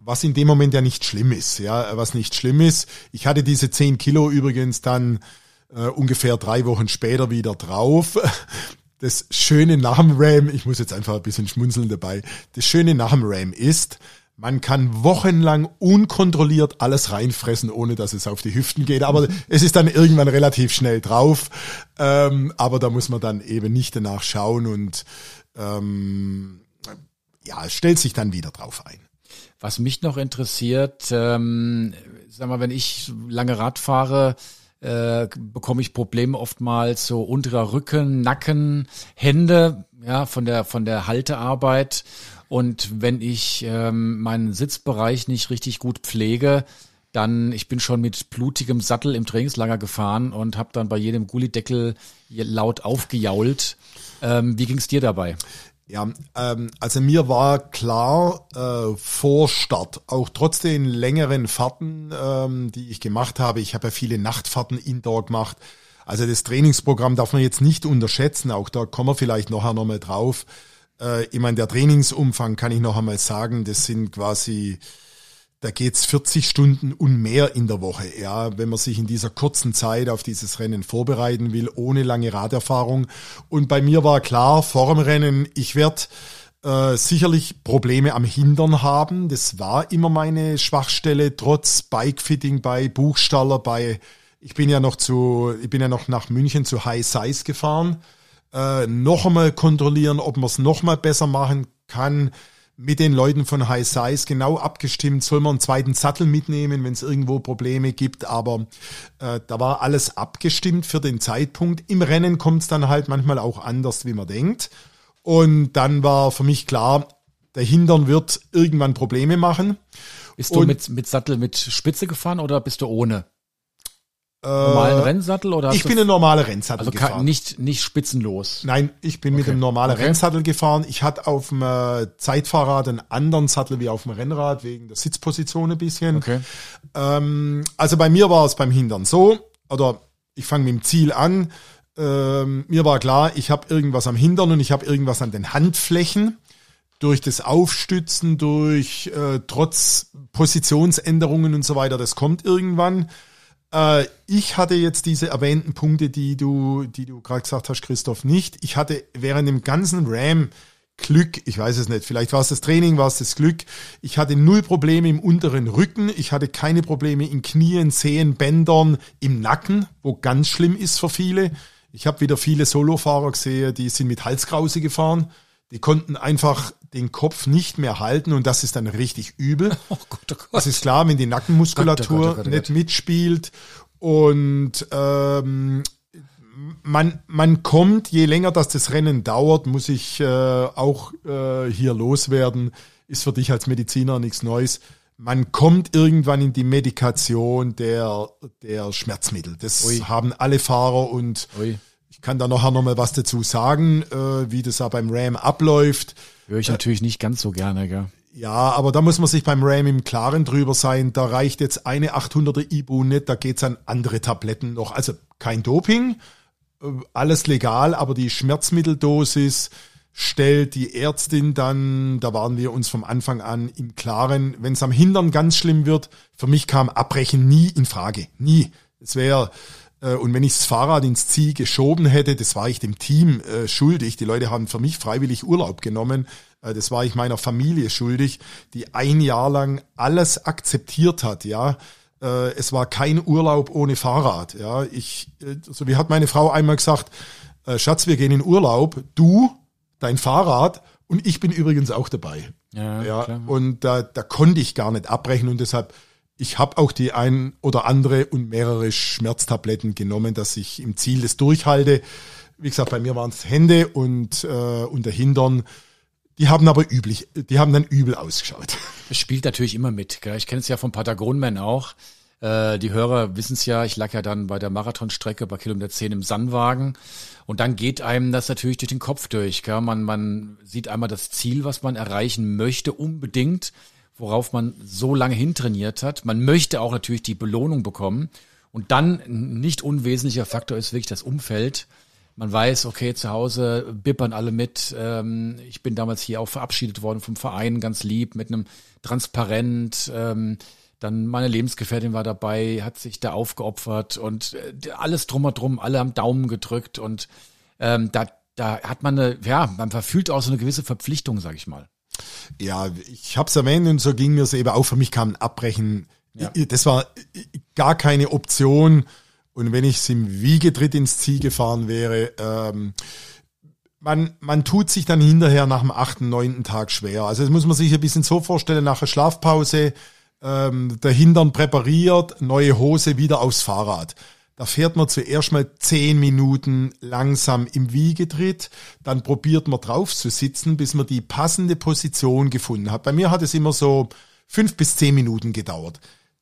was in dem Moment ja nicht schlimm ist, ja, was nicht schlimm ist. Ich hatte diese 10 Kilo übrigens dann äh, ungefähr drei Wochen später wieder drauf. Das Schöne nach dem Ram, ich muss jetzt einfach ein bisschen schmunzeln dabei, das Schöne nach dem Ram ist, man kann wochenlang unkontrolliert alles reinfressen, ohne dass es auf die Hüften geht. Aber es ist dann irgendwann relativ schnell drauf. Ähm, aber da muss man dann eben nicht danach schauen und ähm, ja, es stellt sich dann wieder drauf ein. Was mich noch interessiert, ähm, sag mal, wenn ich lange Rad fahre, äh, bekomme ich Probleme oftmals so unterer Rücken, Nacken, Hände, ja, von der von der Haltearbeit. Und wenn ich ähm, meinen Sitzbereich nicht richtig gut pflege, dann ich bin schon mit blutigem Sattel im Trainingslager gefahren und habe dann bei jedem Gullideckel laut aufgejault. Ähm, wie ging's dir dabei? Ja, ähm, also mir war klar äh, vor Start, auch trotz den längeren Fahrten, ähm, die ich gemacht habe, ich habe ja viele Nachtfahrten indoor gemacht, also das Trainingsprogramm darf man jetzt nicht unterschätzen, auch da kommen wir vielleicht nachher nochmal drauf. Äh, ich meine, der Trainingsumfang kann ich noch einmal sagen, das sind quasi da geht's 40 Stunden und mehr in der Woche. Ja, wenn man sich in dieser kurzen Zeit auf dieses Rennen vorbereiten will, ohne lange Raderfahrung. Und bei mir war klar, vor dem Rennen, ich werde äh, sicherlich Probleme am Hindern haben. Das war immer meine Schwachstelle, trotz Bikefitting bei Buchstaller, bei ich bin ja noch zu, ich bin ja noch nach München zu High Size gefahren. Äh, noch einmal kontrollieren, ob man es noch mal besser machen kann mit den Leuten von High Size genau abgestimmt, soll man einen zweiten Sattel mitnehmen, wenn es irgendwo Probleme gibt, aber äh, da war alles abgestimmt für den Zeitpunkt. Im Rennen kommt es dann halt manchmal auch anders, wie man denkt. Und dann war für mich klar, der Hintern wird irgendwann Probleme machen. Bist du mit, mit Sattel mit Spitze gefahren oder bist du ohne? Normalen äh, Rennsattel oder? Ich bin ein normaler Rennsattel also gefahren. Nicht, nicht spitzenlos. Nein, ich bin okay. mit einem normalen okay. Rennsattel gefahren. Ich hatte auf dem äh, Zeitfahrrad einen anderen Sattel wie auf dem Rennrad wegen der Sitzposition ein bisschen. Okay. Ähm, also bei mir war es beim Hintern so, oder ich fange mit dem Ziel an. Ähm, mir war klar, ich habe irgendwas am Hintern und ich habe irgendwas an den Handflächen durch das Aufstützen, durch äh, trotz Positionsänderungen und so weiter, das kommt irgendwann. Äh, ich hatte jetzt diese erwähnten Punkte, die du, die du gerade gesagt hast, Christoph, nicht. Ich hatte während dem ganzen Ram Glück, ich weiß es nicht, vielleicht war es das Training, war es das Glück. Ich hatte null Probleme im unteren Rücken, ich hatte keine Probleme in Knien, Zehen, Bändern, im Nacken, wo ganz schlimm ist für viele. Ich habe wieder viele Solofahrer gesehen, die sind mit Halskrause gefahren. Die konnten einfach den Kopf nicht mehr halten und das ist dann richtig übel. Oh Gott, oh Gott. Das ist klar, wenn die Nackenmuskulatur Gott, oh Gott, nicht mitspielt und ähm, man, man kommt, je länger das das Rennen dauert, muss ich äh, auch äh, hier loswerden, ist für dich als Mediziner nichts Neues. Man kommt irgendwann in die Medikation der, der Schmerzmittel. Das Ui. haben alle Fahrer und Ui. Ich kann da nachher nochmal was dazu sagen, äh, wie das da beim RAM abläuft. Höre ich natürlich nicht ganz so gerne, gell? Ja, aber da muss man sich beim RAM im Klaren drüber sein. Da reicht jetzt eine 800er Ibu nicht, da geht's an andere Tabletten noch. Also kein Doping, äh, alles legal, aber die Schmerzmitteldosis stellt die Ärztin dann, da waren wir uns vom Anfang an im Klaren, wenn es am Hintern ganz schlimm wird, für mich kam Abbrechen nie in Frage. Nie. Es wäre äh, und wenn ich das Fahrrad ins Ziel geschoben hätte, das war ich dem Team äh, schuldig. Die Leute haben für mich freiwillig Urlaub genommen. Äh, das war ich meiner Familie schuldig, die ein Jahr lang alles akzeptiert hat, ja. Äh, es war kein Urlaub ohne Fahrrad, ja. Ich, äh, so wie hat meine Frau einmal gesagt, äh, Schatz, wir gehen in Urlaub, du, dein Fahrrad und ich bin übrigens auch dabei. Ja, ja klar. und da, da konnte ich gar nicht abbrechen und deshalb ich habe auch die ein oder andere und mehrere Schmerztabletten genommen, dass ich im Ziel das durchhalte. Wie gesagt, bei mir waren es Hände und, äh, und der Hintern. Die haben aber üblich, die haben dann übel ausgeschaut. Es spielt natürlich immer mit. Gell? Ich kenne es ja vom Patagonman auch. Äh, die Hörer wissen es ja, ich lag ja dann bei der Marathonstrecke bei Kilometer 10 im Sandwagen. Und dann geht einem das natürlich durch den Kopf durch. Gell? Man, man sieht einmal das Ziel, was man erreichen möchte, unbedingt worauf man so lange hintrainiert hat. Man möchte auch natürlich die Belohnung bekommen. Und dann ein nicht unwesentlicher Faktor ist wirklich das Umfeld. Man weiß, okay, zu Hause bippern alle mit. Ähm, ich bin damals hier auch verabschiedet worden vom Verein, ganz lieb, mit einem Transparent. Ähm, dann meine Lebensgefährtin war dabei, hat sich da aufgeopfert und äh, alles drum und drum, alle am Daumen gedrückt und ähm, da, da hat man eine, ja, man verfühlt auch so eine gewisse Verpflichtung, sag ich mal. Ja, ich habe es erwähnt und so ging mir es eben auch. Für mich kam ein Abbrechen. Ja. Das war gar keine Option. Und wenn ich es im Wiegetritt ins Ziel gefahren wäre, ähm, man, man tut sich dann hinterher nach dem achten, neunten Tag schwer. Also das muss man sich ein bisschen so vorstellen, nach der Schlafpause, ähm, der Hintern präpariert, neue Hose wieder aufs Fahrrad. Da fährt man zuerst mal zehn Minuten langsam im Wiegetritt, dann probiert man drauf zu sitzen, bis man die passende Position gefunden hat. Bei mir hat es immer so fünf bis zehn Minuten gedauert.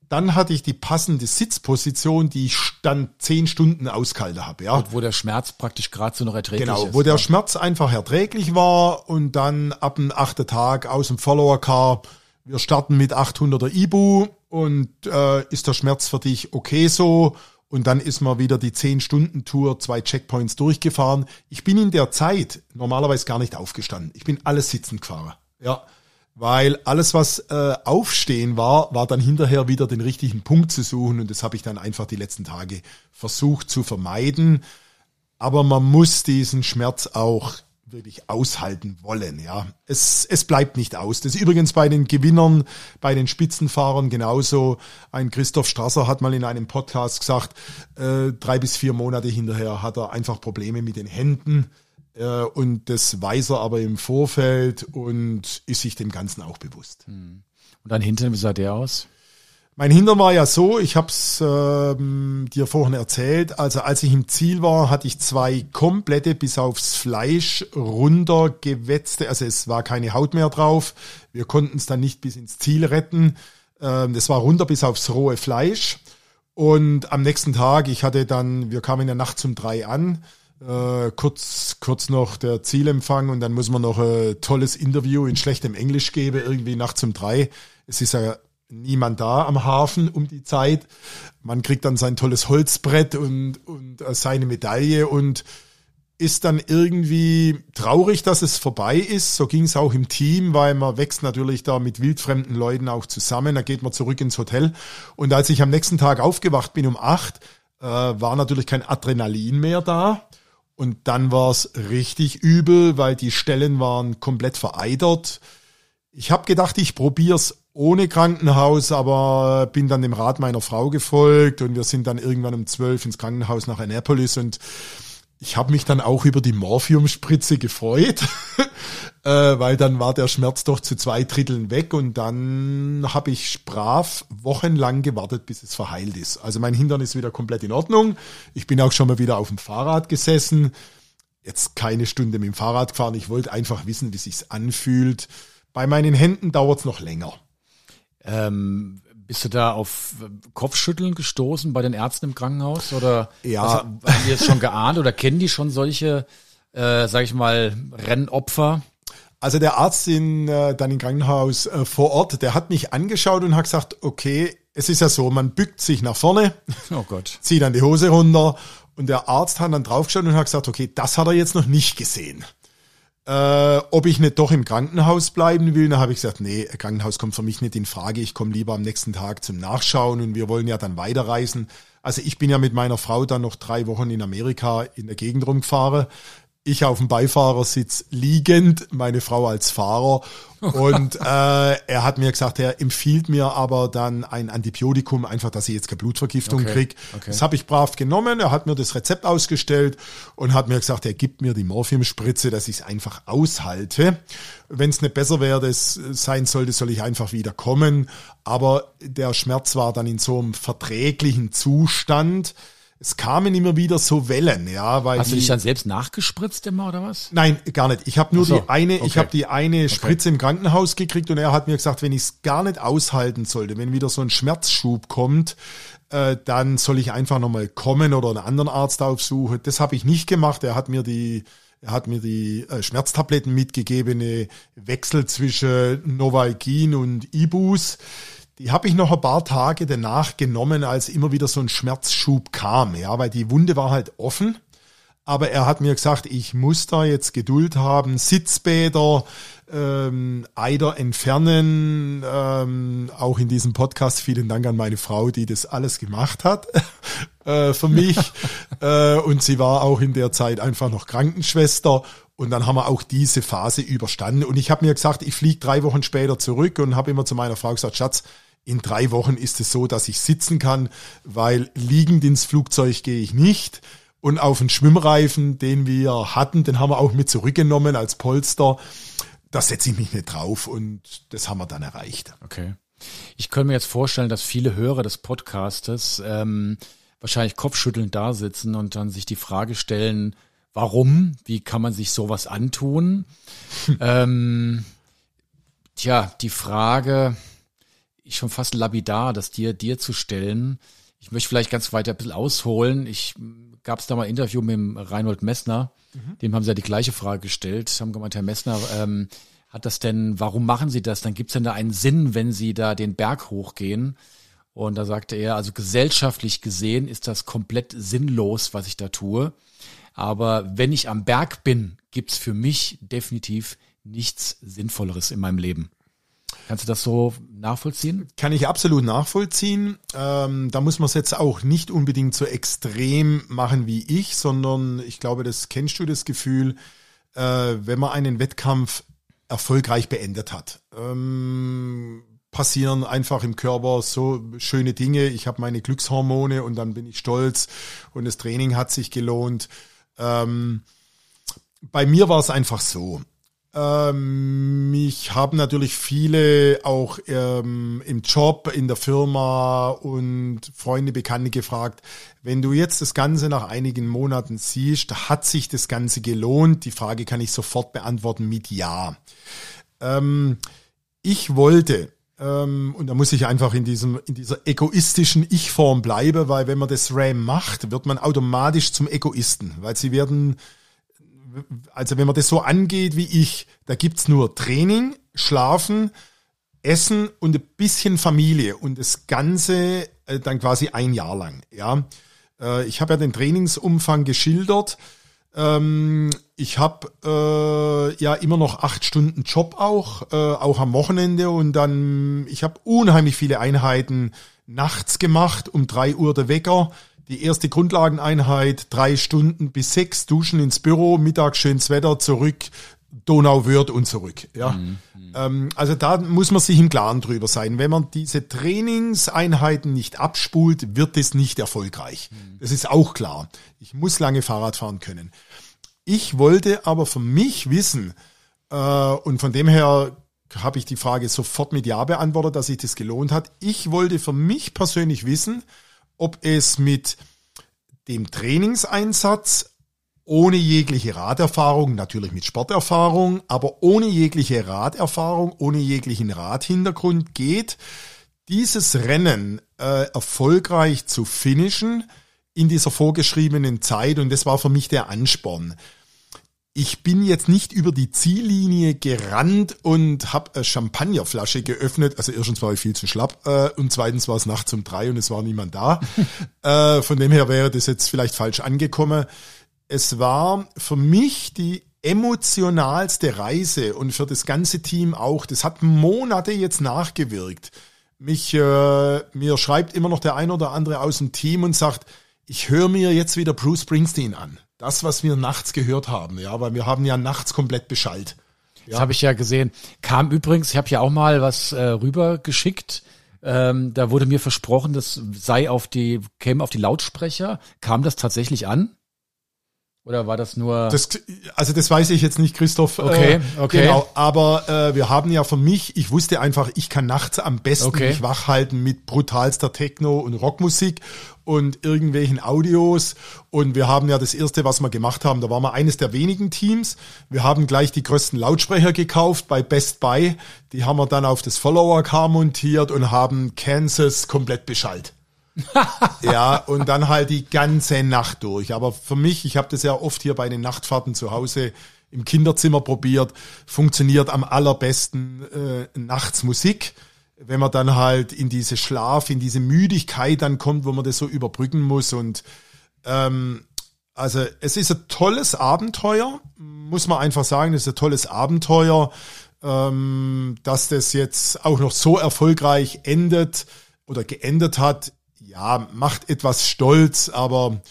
Dann hatte ich die passende Sitzposition, die ich dann zehn Stunden ausgehalten habe. Ja. Und wo der Schmerz praktisch gerade so noch erträglich genau, ist. Genau, wo der Schmerz einfach erträglich war und dann ab dem achten Tag aus dem Follower Car, wir starten mit 800er Ibu und äh, ist der Schmerz für dich okay so und dann ist man wieder die 10-Stunden-Tour, zwei Checkpoints durchgefahren. Ich bin in der Zeit normalerweise gar nicht aufgestanden. Ich bin alles sitzend gefahren. Ja. Weil alles, was äh, aufstehen war, war dann hinterher wieder den richtigen Punkt zu suchen. Und das habe ich dann einfach die letzten Tage versucht zu vermeiden. Aber man muss diesen Schmerz auch wirklich aushalten wollen. Ja, es, es bleibt nicht aus. Das ist übrigens bei den Gewinnern, bei den Spitzenfahrern genauso. Ein Christoph Strasser hat mal in einem Podcast gesagt, äh, drei bis vier Monate hinterher hat er einfach Probleme mit den Händen. Äh, und das weiß er aber im Vorfeld und ist sich dem Ganzen auch bewusst. Und dein Hintern, wie sah der aus? Mein Hintern war ja so, ich habe es ähm, dir vorhin erzählt, also als ich im Ziel war, hatte ich zwei komplette bis aufs Fleisch runtergewetzte, also es war keine Haut mehr drauf. Wir konnten es dann nicht bis ins Ziel retten. Ähm, das war runter bis aufs rohe Fleisch. Und am nächsten Tag, ich hatte dann, wir kamen in der Nacht zum drei an, äh, kurz, kurz noch der Zielempfang und dann muss man noch ein tolles Interview in schlechtem Englisch geben, irgendwie nachts um drei. Es ist ja niemand da am Hafen um die Zeit. Man kriegt dann sein tolles Holzbrett und, und äh, seine Medaille und ist dann irgendwie traurig, dass es vorbei ist. So ging es auch im Team, weil man wächst natürlich da mit wildfremden Leuten auch zusammen. Da geht man zurück ins Hotel. Und als ich am nächsten Tag aufgewacht bin um acht, äh, war natürlich kein Adrenalin mehr da. Und dann war es richtig übel, weil die Stellen waren komplett vereitert. Ich habe gedacht, ich probier's ohne Krankenhaus, aber bin dann dem Rat meiner Frau gefolgt und wir sind dann irgendwann um zwölf ins Krankenhaus nach Annapolis und ich habe mich dann auch über die Morphiumspritze gefreut, äh, weil dann war der Schmerz doch zu zwei Dritteln weg und dann habe ich brav wochenlang gewartet, bis es verheilt ist. Also mein Hintern ist wieder komplett in Ordnung. Ich bin auch schon mal wieder auf dem Fahrrad gesessen. Jetzt keine Stunde mit dem Fahrrad gefahren. Ich wollte einfach wissen, wie sich's anfühlt. Bei meinen Händen dauert's noch länger. Ähm, bist du da auf Kopfschütteln gestoßen bei den Ärzten im Krankenhaus? Oder Ja. also, haben die es schon geahnt oder kennen die schon solche, äh, sag ich mal, Rennopfer? Also der Arzt in, äh, dann im Krankenhaus äh, vor Ort, der hat mich angeschaut und hat gesagt, okay, es ist ja so, man bückt sich nach vorne, Oh Gott. zieht dann die Hose runter und der Arzt hat dann draufgeschaut und hat gesagt, okay, das hat er jetzt noch nicht gesehen. Äh, ob ich nicht doch im Krankenhaus bleiben will, dann habe ich gesagt, nee, Krankenhaus kommt für mich nicht in Frage. Ich komme lieber am nächsten Tag zum Nachschauen und wir wollen ja dann weiterreisen. Also ich bin ja mit meiner Frau dann noch drei Wochen in Amerika in der Gegend rumgefahren. Ich auf dem Beifahrersitz liegend, meine Frau als Fahrer. Und äh, er hat mir gesagt, er empfiehlt mir aber dann ein Antibiotikum, einfach, dass ich jetzt keine Blutvergiftung Okay, krieg. okay. Das habe ich brav genommen. Er hat mir das Rezept ausgestellt und hat mir gesagt, er gibt mir die Morphiumspritze, dass ich es einfach aushalte. Wenn es nicht besser wäre, das sein sollte, soll ich einfach wieder kommen. Aber der Schmerz war dann in so einem verträglichen Zustand. Es kamen immer wieder so Wellen, ja, weil Hast du dich dann selbst nachgespritzt immer oder was? Nein, gar nicht. Ich habe nur so, die eine, ich okay. habe die eine Spritze im Krankenhaus gekriegt und er hat mir gesagt, wenn ich es gar nicht aushalten sollte, wenn wieder so ein Schmerzschub kommt, äh, dann soll ich einfach nochmal kommen oder einen anderen Arzt aufsuchen. Das habe ich nicht gemacht. Er hat mir die er hat mir die äh, Schmerztabletten mitgegeben, eine Wechsel zwischen Novalgin und Ibus. Die habe ich noch ein paar Tage danach genommen, als immer wieder so ein Schmerzschub kam, ja, weil die Wunde war halt offen. Aber er hat mir gesagt, ich muss da jetzt Geduld haben, Sitzbäder, ähm, Eider entfernen. Ähm, auch in diesem Podcast vielen Dank an meine Frau, die das alles gemacht hat äh, für mich. äh, und sie war auch in der Zeit einfach noch Krankenschwester. Und dann haben wir auch diese Phase überstanden. Und ich habe mir gesagt, ich fliege drei Wochen später zurück und habe immer zu meiner Frau gesagt, Schatz, in drei Wochen ist es so, dass ich sitzen kann, weil liegend ins Flugzeug gehe ich nicht. Und auf den Schwimmreifen, den wir hatten, den haben wir auch mit zurückgenommen als Polster. Da setze ich mich nicht drauf und das haben wir dann erreicht. Okay. Ich könnte mir jetzt vorstellen, dass viele Hörer des Podcastes ähm, wahrscheinlich kopfschüttelnd da sitzen und dann sich die Frage stellen, warum? Wie kann man sich sowas antun? ähm, tja, die Frage ist schon fast lapidar, das dir, dir zu stellen. Ich möchte vielleicht ganz weiter ein bisschen ausholen. Ich gab es da mal ein Interview mit dem Reinhold Messner, dem haben sie ja die gleiche Frage gestellt, haben gemeint, Herr Messner, ähm, hat das denn, warum machen Sie das? Dann gibt es denn da einen Sinn, wenn Sie da den Berg hochgehen? Und da sagte er, also gesellschaftlich gesehen ist das komplett sinnlos, was ich da tue. Aber wenn ich am Berg bin, gibt's für mich definitiv nichts Sinnvolleres in meinem Leben. Kannst du das so nachvollziehen? Kann ich absolut nachvollziehen. Ähm, da muss man es jetzt auch nicht unbedingt so extrem machen wie ich, sondern ich glaube, das kennst du das Gefühl, äh, wenn man einen Wettkampf erfolgreich beendet hat. Ähm, passieren einfach im Körper so schöne Dinge. Ich habe meine Glückshormone und dann bin ich stolz und das Training hat sich gelohnt. Ähm, bei mir war es einfach so. Ähm, ich habe natürlich viele auch ähm, im Job, in der Firma und Freunde, Bekannte gefragt, wenn du jetzt das Ganze nach einigen Monaten siehst, hat sich das Ganze gelohnt? Die Frage kann ich sofort beantworten mit Ja. Ähm, ich wollte, ähm, und da muss ich einfach in, diesem, in dieser egoistischen Ich-Form bleiben, weil wenn man das RAM macht, wird man automatisch zum Egoisten, weil sie werden also wenn man das so angeht wie ich, da gibt's nur Training, Schlafen, Essen und ein bisschen Familie und das Ganze äh, dann quasi ein Jahr lang. Ja, äh, ich habe ja den Trainingsumfang geschildert. Ähm, ich habe äh, ja immer noch acht Stunden Job auch, auch am Wochenende und dann ich habe unheimlich viele Einheiten nachts gemacht um drei Uhr der Wecker die erste Grundlageneinheit, drei Stunden bis sechs, duschen ins Büro, Mittag schönes Wetter, zurück, Donauwörth und zurück. Ja. Mhm. Ähm, also da muss man sich im Klaren drüber sein. Wenn man diese Trainingseinheiten nicht abspult, wird es nicht erfolgreich. Mhm. Das ist auch klar. Ich muss lange Fahrrad fahren können. Ich wollte aber für mich wissen, äh, und von dem her habe ich die Frage sofort mit Ja beantwortet, dass sich das gelohnt hat. Ich wollte für mich persönlich wissen, ob es mit dem Trainingseinsatz ohne jegliche Raderfahrung, natürlich mit Sporterfahrung, aber ohne jegliche Raderfahrung, ohne jeglichen Radhintergrund geht, dieses Rennen äh, erfolgreich zu finishen in dieser vorgeschriebenen Zeit. Und das war für mich der Ansporn ich bin jetzt nicht über die Ziellinie gerannt und habe eine Champagnerflasche geöffnet. Also erstens war ich viel zu schlapp äh, und zweitens war es nachts um drei und es war niemand da. äh, von dem her wäre das jetzt vielleicht falsch angekommen. Es war für mich die emotionalste Reise und für das ganze Team auch. Das hat Monate jetzt nachgewirkt. Mich, äh, mir schreibt immer noch der ein oder andere aus dem Team und sagt, ich höre mir jetzt wieder Bruce Springsteen an das, was wir nachts gehört haben, ja, weil wir haben ja nachts komplett beschallt. Ja. Das habe ich ja gesehen. Kam übrigens, ich habe ja auch mal was äh, rübergeschickt. Ähm, da wurde mir versprochen, das sei auf die, käme auf die Lautsprecher. Kam das tatsächlich an? Oder war das nur? Das, also das weiß ich jetzt nicht, Christoph. Okay, äh, okay. Genau, aber äh, wir haben ja für mich, ich wusste einfach, ich kann nachts am besten okay. mich wach halten mit brutalster Techno und Rockmusik und irgendwelchen Audios. Und wir haben ja das erste, was wir gemacht haben, da waren wir eines der wenigen Teams. Wir haben gleich die größten Lautsprecher gekauft bei Best Buy. Die haben wir dann auf das Follower-Car montiert und haben Kansas komplett beschallt. ja, und dann halt die ganze Nacht durch. Aber für mich, ich habe das ja oft hier bei den Nachtfahrten zu Hause im Kinderzimmer probiert, funktioniert am allerbesten äh, nachts Musik. Wenn man dann halt in diese Schlaf, in diese Müdigkeit dann kommt, wo man das so überbrücken muss. Und ähm, also es ist ein tolles Abenteuer, muss man einfach sagen, es ist ein tolles Abenteuer, ähm, dass das jetzt auch noch so erfolgreich endet oder geendet hat, ja, macht etwas stolz, aber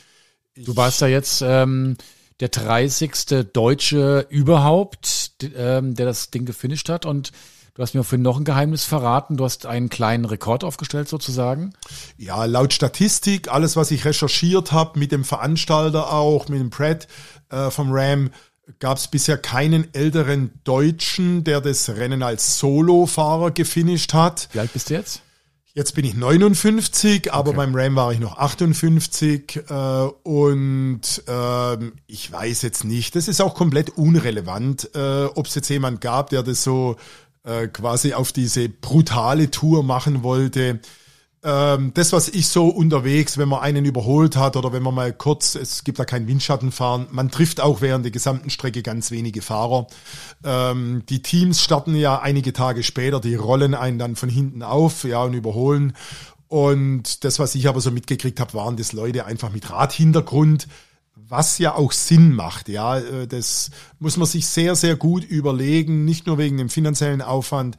du warst ja jetzt ähm, der 30. Deutsche überhaupt, ähm, der das Ding gefinisht hat und Du hast mir für noch ein Geheimnis verraten. Du hast einen kleinen Rekord aufgestellt sozusagen. Ja, laut Statistik, alles was ich recherchiert habe, mit dem Veranstalter auch, mit dem Pratt äh, vom RAM, gab es bisher keinen älteren Deutschen, der das Rennen als Solofahrer gefinisht hat. Wie alt bist du jetzt? Jetzt bin ich 59, aber okay. beim Ram war ich noch 58 äh, und äh, ich weiß jetzt nicht, das ist auch komplett unrelevant, äh, ob es jetzt jemand gab, der das so äh, quasi auf diese brutale Tour machen wollte ähm, das, was ich so unterwegs, wenn man einen überholt hat oder wenn man mal kurz, es gibt da kein Windschattenfahren, man trifft auch während der gesamten Strecke ganz wenige Fahrer. Ähm, die Teams starten ja einige Tage später, die rollen einen dann von hinten auf, ja, und überholen. Und das, was ich aber so mitgekriegt habe, waren das Leute einfach mit Radhintergrund, was ja auch Sinn macht, ja. Äh, das muss man sich sehr, sehr gut überlegen, nicht nur wegen dem finanziellen Aufwand,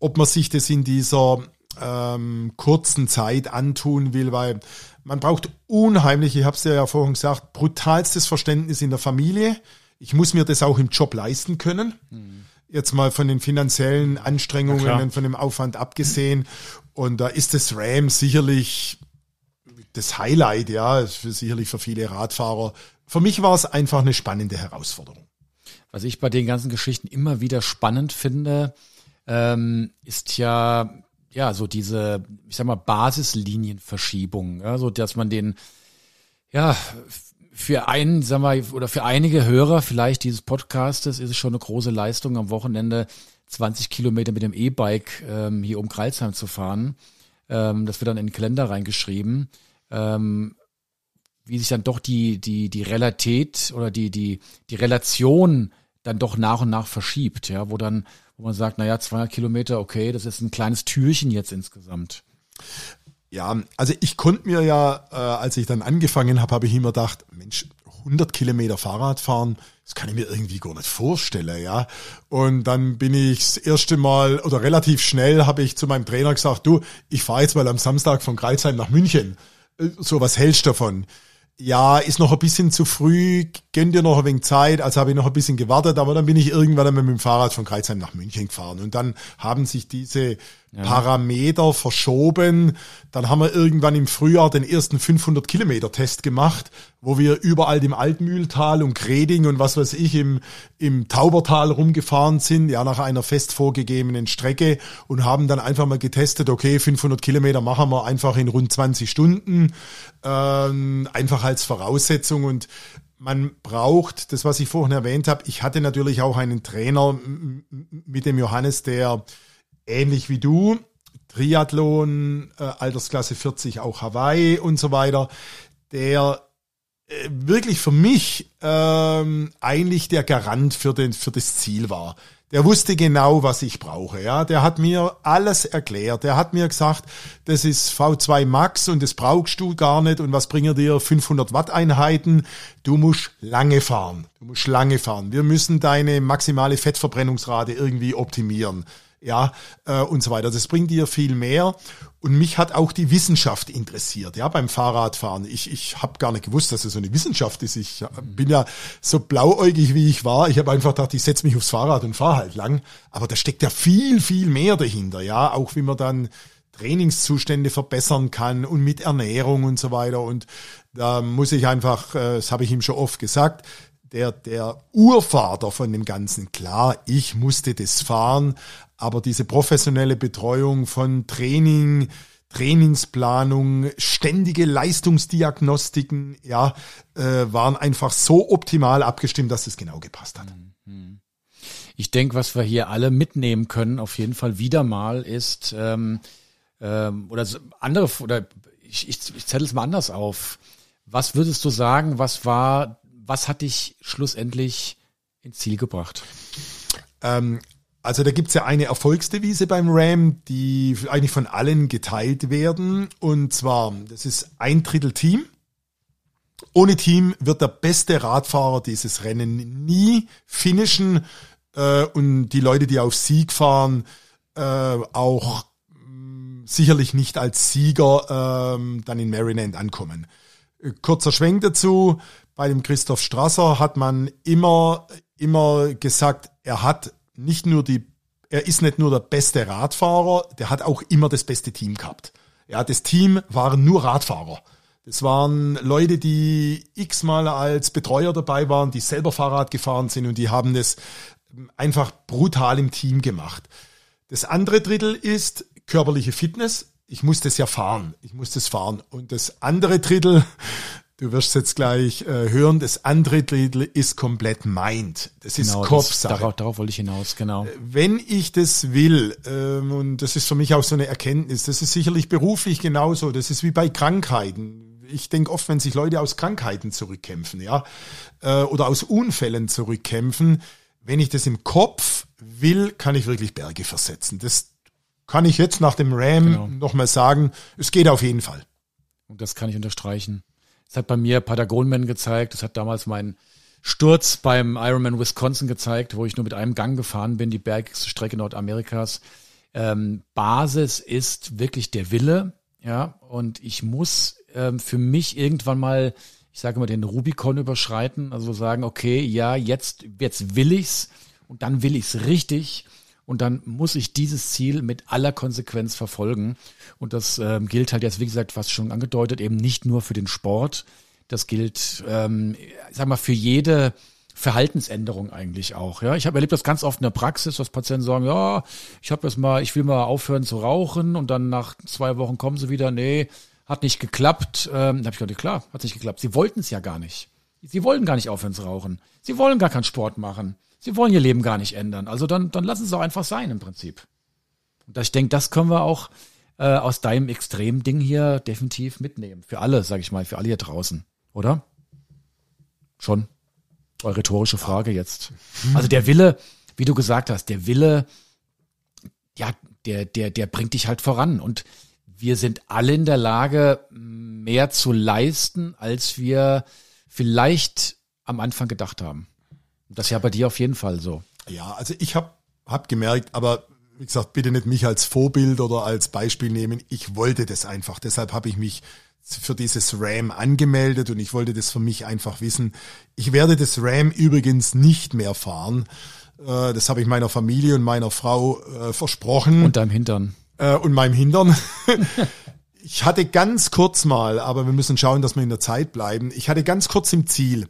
ob man sich das in dieser ähm, kurzen Zeit antun will, weil man braucht unheimlich, ich habe es ja vorhin gesagt, brutalstes Verständnis in der Familie. Ich muss mir das auch im Job leisten können. Mhm. Jetzt mal von den finanziellen Anstrengungen und von dem Aufwand abgesehen. Und da ist das RAM sicherlich das Highlight, ja, für, sicherlich für viele Radfahrer. Für mich war es einfach eine spannende Herausforderung. was ich bei den ganzen Geschichten immer wieder spannend finde, ähm, ist ja, ja, so diese, ich sag mal, Basislinienverschiebung, ja, so dass man den, ja, für einen, sagen wir, oder für einige Hörer vielleicht dieses Podcastes ist es schon eine große Leistung, am Wochenende 20 Kilometer mit dem E-Bike ähm, hier um Kreilsheim zu fahren. Ähm, das wird dann in den Kalender reingeschrieben. Ähm, wie sich dann doch die, die, die Realität oder die, die, die Relation dann doch nach und nach verschiebt, ja, wo dann, wo man sagt, naja, 200 Kilometer, okay, das ist ein kleines Türchen jetzt insgesamt. Ja, also ich konnte mir ja, äh, als ich dann angefangen habe, habe ich immer gedacht, Mensch, 100 Kilometer Fahrrad fahren, das kann ich mir irgendwie gar nicht vorstellen, ja. Und dann bin ich das erste Mal oder relativ schnell habe ich zu meinem Trainer gesagt, du, ich fahre jetzt mal am Samstag von Kreuzheim nach München. Äh, so, was hältst du davon? Ja, ist noch ein bisschen zu früh, gönn dir noch ein wenig Zeit, also habe ich noch ein bisschen gewartet, aber dann bin ich irgendwann einmal mit dem Fahrrad von Kreuzheim nach München gefahren. Und dann haben sich diese ja. Parameter verschoben. Dann haben wir irgendwann im Frühjahr den ersten 500 Kilometer Test gemacht, wo wir überall im Altmühltal und Kreding und was weiß ich im, im Taubertal rumgefahren sind, ja, nach einer fest vorgegebenen Strecke und haben dann einfach mal getestet, okay, 500 Kilometer machen wir einfach in rund 20 Stunden, ähm, einfach als Voraussetzung und man braucht, das was ich vorhin erwähnt habe, ich hatte natürlich auch einen Trainer mit dem Johannes, der ähnlich wie du, Triathlon, äh, Altersklasse 40, auch Hawaii und so weiter, der äh, wirklich für mich ähm, eigentlich der Garant für, den, für das Ziel war. Der wusste genau, was ich brauche. Ja, der hat mir alles erklärt. Der hat mir gesagt, das ist V2 Max und das brauchst du gar nicht. Und was bringen dir 500 Watt Einheiten? Du musst lange fahren. Du musst lange fahren. Wir müssen deine maximale Fettverbrennungsrate irgendwie optimieren ja, äh, und so weiter. Das bringt dir viel mehr. Und mich hat auch die Wissenschaft interessiert, ja, beim Fahrradfahren. Ich, ich habe gar nicht gewusst, dass es so eine Wissenschaft ist. Ich bin ja so blauäugig, wie ich war. Ich habe einfach gedacht, ich setze mich aufs Fahrrad und fahre halt lang. Aber da steckt ja viel, viel mehr dahinter, ja, auch wie man dann Trainingszustände verbessern kann und mit Ernährung und so weiter. Und da muss ich einfach, äh, das habe ich ihm schon oft gesagt, der, der Urvater von dem Ganzen. Klar, ich musste das fahren, aber diese professionelle Betreuung von Training, Trainingsplanung, ständige Leistungsdiagnostiken, ja, äh, waren einfach so optimal abgestimmt, dass es genau gepasst hat. Mhm. Ich denke, was wir hier alle mitnehmen können, auf jeden Fall wieder mal, ist ähm, ähm, oder andere oder ich, ich, ich zettel es mal anders auf. Was würdest du sagen? Was war, was hat dich schlussendlich ins Ziel gebracht? Ähm, also da gibt's ja eine Erfolgsdevise beim Ram, die eigentlich von allen geteilt werden. Und zwar, das ist ein Drittel Team. Ohne Team wird der beste Radfahrer dieses Rennen nie finishen äh, und die Leute, die auf Sieg fahren, äh, auch mm, sicherlich nicht als Sieger äh, dann in Maryland ankommen. Äh, kurzer Schwenk dazu. Bei dem Christoph Strasser hat man immer, immer gesagt, er hat nicht nur die, er ist nicht nur der beste Radfahrer, der hat auch immer das beste Team gehabt. Ja, das Team waren nur Radfahrer. Das waren Leute, die x-mal als Betreuer dabei waren, die selber Fahrrad gefahren sind und die haben das einfach brutal im Team gemacht. Das andere Drittel ist körperliche Fitness. Ich muss das ja fahren. Ich muss das fahren. Und das andere Drittel Du wirst jetzt gleich äh, hören, das andere Drittel ist komplett meint. Das ist genau, Kopfsache. Das, darauf, darauf wollte ich hinaus, genau. Äh, wenn ich das will, ähm, und das ist für mich auch so eine Erkenntnis, das ist sicherlich beruflich genauso, das ist wie bei Krankheiten. Ich denke oft, wenn sich Leute aus Krankheiten zurückkämpfen, ja, äh, oder aus Unfällen zurückkämpfen, wenn ich das im Kopf will, kann ich wirklich Berge versetzen. Das kann ich jetzt nach dem Ram genau. nochmal sagen. Es geht auf jeden Fall. Und das kann ich unterstreichen. Das hat bei mir Patagonman gezeigt. Das hat damals mein Sturz beim Ironman Wisconsin gezeigt, wo ich nur mit einem Gang gefahren bin, die bergigste Strecke Nordamerikas. Ähm, Basis ist wirklich der Wille, ja, und ich muss ähm, für mich irgendwann mal, ich sage mal, den Rubikon überschreiten, also sagen, okay, ja, jetzt, jetzt will ich's und dann will ich's richtig und dann muss ich dieses Ziel mit aller Konsequenz verfolgen. Und das ähm, gilt halt jetzt, wie gesagt, was schon angedeutet, eben nicht nur für den Sport. Das gilt, ähm, sag mal, für jede Verhaltensänderung eigentlich auch. Ja, ich habe erlebt das ganz oft in der Praxis, dass Patienten sagen, ja, ich habe das mal, ich will mal aufhören zu rauchen und dann nach zwei Wochen kommen sie wieder, nee, hat nicht geklappt. Ähm, da habe ich gesagt, klar, hat nicht geklappt. Sie wollten es ja gar nicht. Sie wollen gar nicht aufhören zu rauchen. Sie wollen gar keinen Sport machen. Sie wollen ihr Leben gar nicht ändern. Also dann, dann lassen sie es auch einfach sein im Prinzip. Und ich denke, das können wir auch äh, aus deinem Extrem-Ding hier definitiv mitnehmen. Für alle, sage ich mal, für alle hier draußen, oder? Schon. Eure rhetorische Frage jetzt. Also der Wille, wie du gesagt hast, der Wille, ja, der, der, der bringt dich halt voran. Und wir sind alle in der Lage, mehr zu leisten, als wir vielleicht am Anfang gedacht haben. Das ist ja bei dir auf jeden Fall so. Ja, also ich habe hab gemerkt, aber wie gesagt, bitte nicht mich als Vorbild oder als Beispiel nehmen. Ich wollte das einfach. Deshalb habe ich mich für dieses RAM angemeldet und ich wollte das für mich einfach wissen. Ich werde das RAM übrigens nicht mehr fahren. Äh, das habe ich meiner Familie und meiner Frau äh, versprochen. Und deinem Hintern. Äh, und meinem Hintern. ich hatte ganz kurz mal, aber wir müssen schauen, dass wir in der Zeit bleiben. Ich hatte ganz kurz im Ziel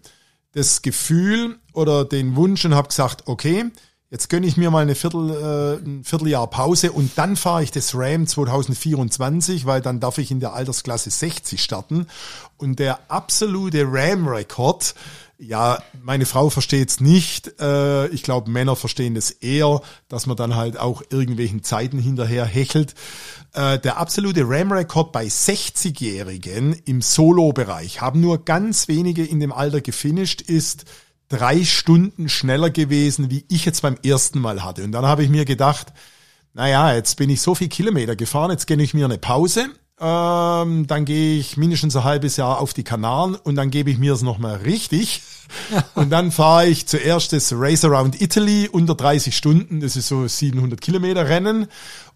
das Gefühl oder den Wunsch und habe gesagt, okay, Jetzt gönne ich mir mal eine Viertel, äh, ein Vierteljahr Pause und dann fahre ich das Ram 2024, weil dann darf ich in der Altersklasse 60 starten. Und der absolute Ram-Rekord, ja, meine Frau versteht es nicht. Äh, ich glaube, Männer verstehen das eher, dass man dann halt auch irgendwelchen Zeiten hinterher hechelt. Äh, der absolute Ram-Rekord bei 60-Jährigen im Solo-Bereich, haben nur ganz wenige in dem Alter gefinisht, ist drei Stunden schneller gewesen, wie ich jetzt beim ersten Mal hatte. Und dann habe ich mir gedacht, naja, jetzt bin ich so viel Kilometer gefahren, jetzt gebe ich mir eine Pause. Ähm, dann gehe ich mindestens ein halbes Jahr auf die Kanaren und dann gebe ich mir es nochmal richtig. und dann fahre ich zuerst das Race Around Italy unter 30 Stunden, das ist so 700 Kilometer Rennen.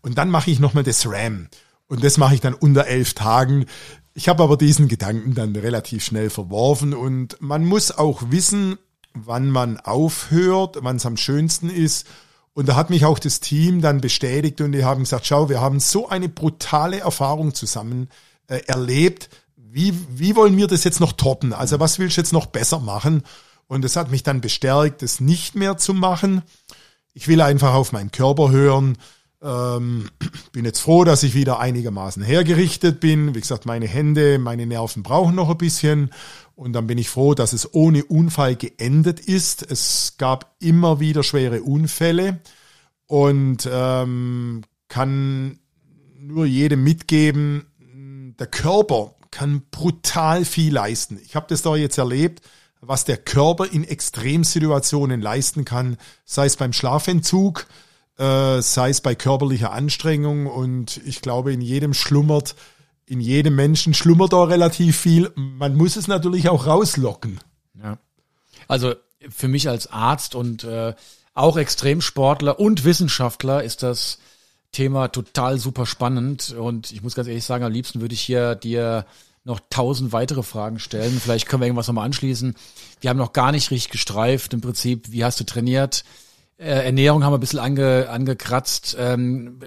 Und dann mache ich nochmal das Ram. Und das mache ich dann unter elf Tagen. Ich habe aber diesen Gedanken dann relativ schnell verworfen und man muss auch wissen, wann man aufhört, wann es am schönsten ist. Und da hat mich auch das Team dann bestätigt und die haben gesagt, schau, wir haben so eine brutale Erfahrung zusammen äh, erlebt. Wie, wie wollen wir das jetzt noch toppen? Also was willst du jetzt noch besser machen? Und das hat mich dann bestärkt, das nicht mehr zu machen. Ich will einfach auf meinen Körper hören. Ähm, bin jetzt froh, dass ich wieder einigermaßen hergerichtet bin. Wie gesagt, meine Hände, meine Nerven brauchen noch ein bisschen. Und dann bin ich froh, dass es ohne Unfall geendet ist. Es gab immer wieder schwere Unfälle und ähm, kann nur jedem mitgeben, der Körper kann brutal viel leisten. Ich habe das da jetzt erlebt, was der Körper in Extremsituationen leisten kann, sei es beim Schlafentzug, äh, sei es bei körperlicher Anstrengung. Und ich glaube, in jedem schlummert in jedem Menschen schlummert da relativ viel. Man muss es natürlich auch rauslocken. Ja. Also für mich als Arzt und äh, auch Extremsportler und Wissenschaftler ist das Thema total super spannend. Und ich muss ganz ehrlich sagen, am liebsten würde ich hier dir noch tausend weitere Fragen stellen. Vielleicht können wir irgendwas nochmal anschließen. Wir haben noch gar nicht richtig gestreift. Im Prinzip, wie hast du trainiert? Äh, Ernährung haben wir ein bisschen ange, angekratzt. Ähm,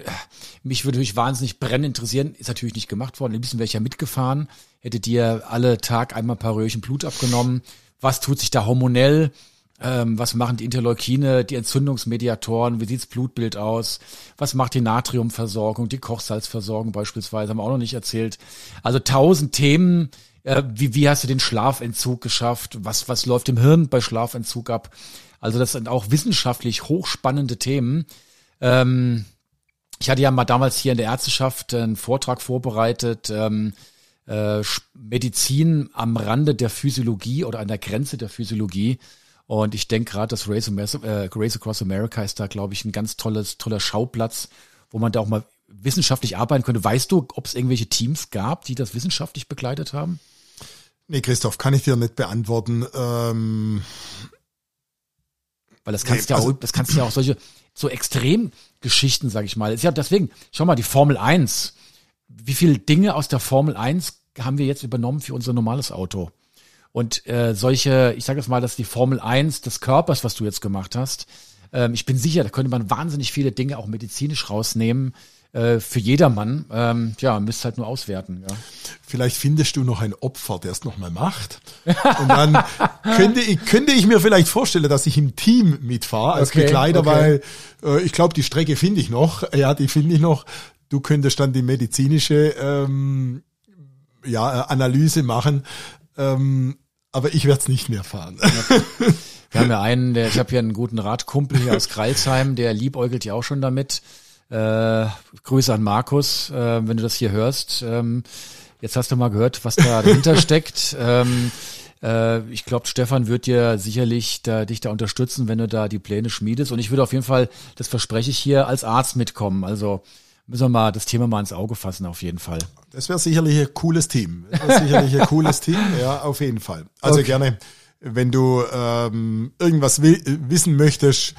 mich würde natürlich wahnsinnig brennend interessieren. Ist natürlich nicht gemacht worden. Ein bisschen wäre ich ja mitgefahren. Hätte dir alle Tag einmal ein paar Röhrchen Blut abgenommen. Was tut sich da hormonell? Ähm, was machen die Interleukine, die Entzündungsmediatoren? Wie sieht's Blutbild aus? Was macht die Natriumversorgung, die Kochsalzversorgung beispielsweise? Haben wir auch noch nicht erzählt. Also tausend Themen. Äh, wie, wie hast du den Schlafentzug geschafft? Was, was läuft im Hirn bei Schlafentzug ab? Also das sind auch wissenschaftlich hochspannende Themen. Ähm, ich hatte ja mal damals hier in der Ärzteschaft einen Vortrag vorbereitet, ähm, äh, Medizin am Rande der Physiologie oder an der Grenze der Physiologie. Und ich denke gerade, das Race, äh, Race Across America ist da, glaube ich, ein ganz tolles, toller Schauplatz, wo man da auch mal wissenschaftlich arbeiten könnte. Weißt du, ob es irgendwelche Teams gab, die das wissenschaftlich begleitet haben? Nee, Christoph, kann ich dir nicht beantworten. Ähm, weil das kannst nee, ja also, auch, das kannst du ja auch solche, so Extremgeschichten, sag ich mal. Ist ja deswegen, schau mal, die Formel 1. Wie viele Dinge aus der Formel 1 haben wir jetzt übernommen für unser normales Auto? Und äh, solche, ich sage jetzt mal, dass die Formel 1 des Körpers, was du jetzt gemacht hast, ähm, ich bin sicher, da könnte man wahnsinnig viele Dinge auch medizinisch rausnehmen, äh, für jedermann. Ähm, ja, müsst halt nur auswerten. Ja. Vielleicht findest du noch ein Opfer, der es nochmal macht. Und dann könnte ich, könnte ich mir vielleicht vorstellen, dass ich im Team mitfahre als Okay, Begleiter, okay. weil äh, ich glaube, die Strecke finde ich noch. Ja, die finde ich noch. Du könntest dann die medizinische ähm, ja, Analyse machen. Ähm, aber ich werde es nicht mehr fahren. Wir haben ja einen, der, ich habe hier einen guten Radkumpel hier aus Kreilsheim, der liebäugelt ja auch schon damit. Äh, Grüße an Markus, äh, wenn du das hier hörst. Ähm, jetzt hast du mal gehört, was da dahinter steckt. Ähm, äh, ich glaube, Stefan wird dir sicherlich da, dich da unterstützen, wenn du da die Pläne schmiedest. Und ich würde auf jeden Fall, das verspreche ich hier, als Arzt mitkommen. Also müssen wir mal das Thema mal ins Auge fassen, auf jeden Fall. Das wäre sicherlich ein cooles Team. Das wäre sicherlich ein cooles Team, ja, auf jeden Fall. Also Okay. gerne, wenn du ähm, irgendwas wi wissen möchtest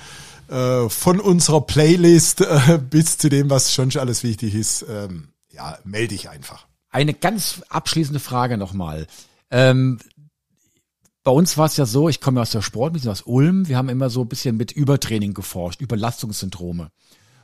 äh, von unserer Playlist äh, bis zu dem, was schon alles wichtig ist, ähm, ja, melde dich einfach. Eine ganz abschließende Frage nochmal. Ähm, bei uns war es ja so, ich komme ja aus der Sport, ein bisschen aus Ulm. Wir haben immer so ein bisschen mit Übertraining geforscht, Überlastungssyndrome.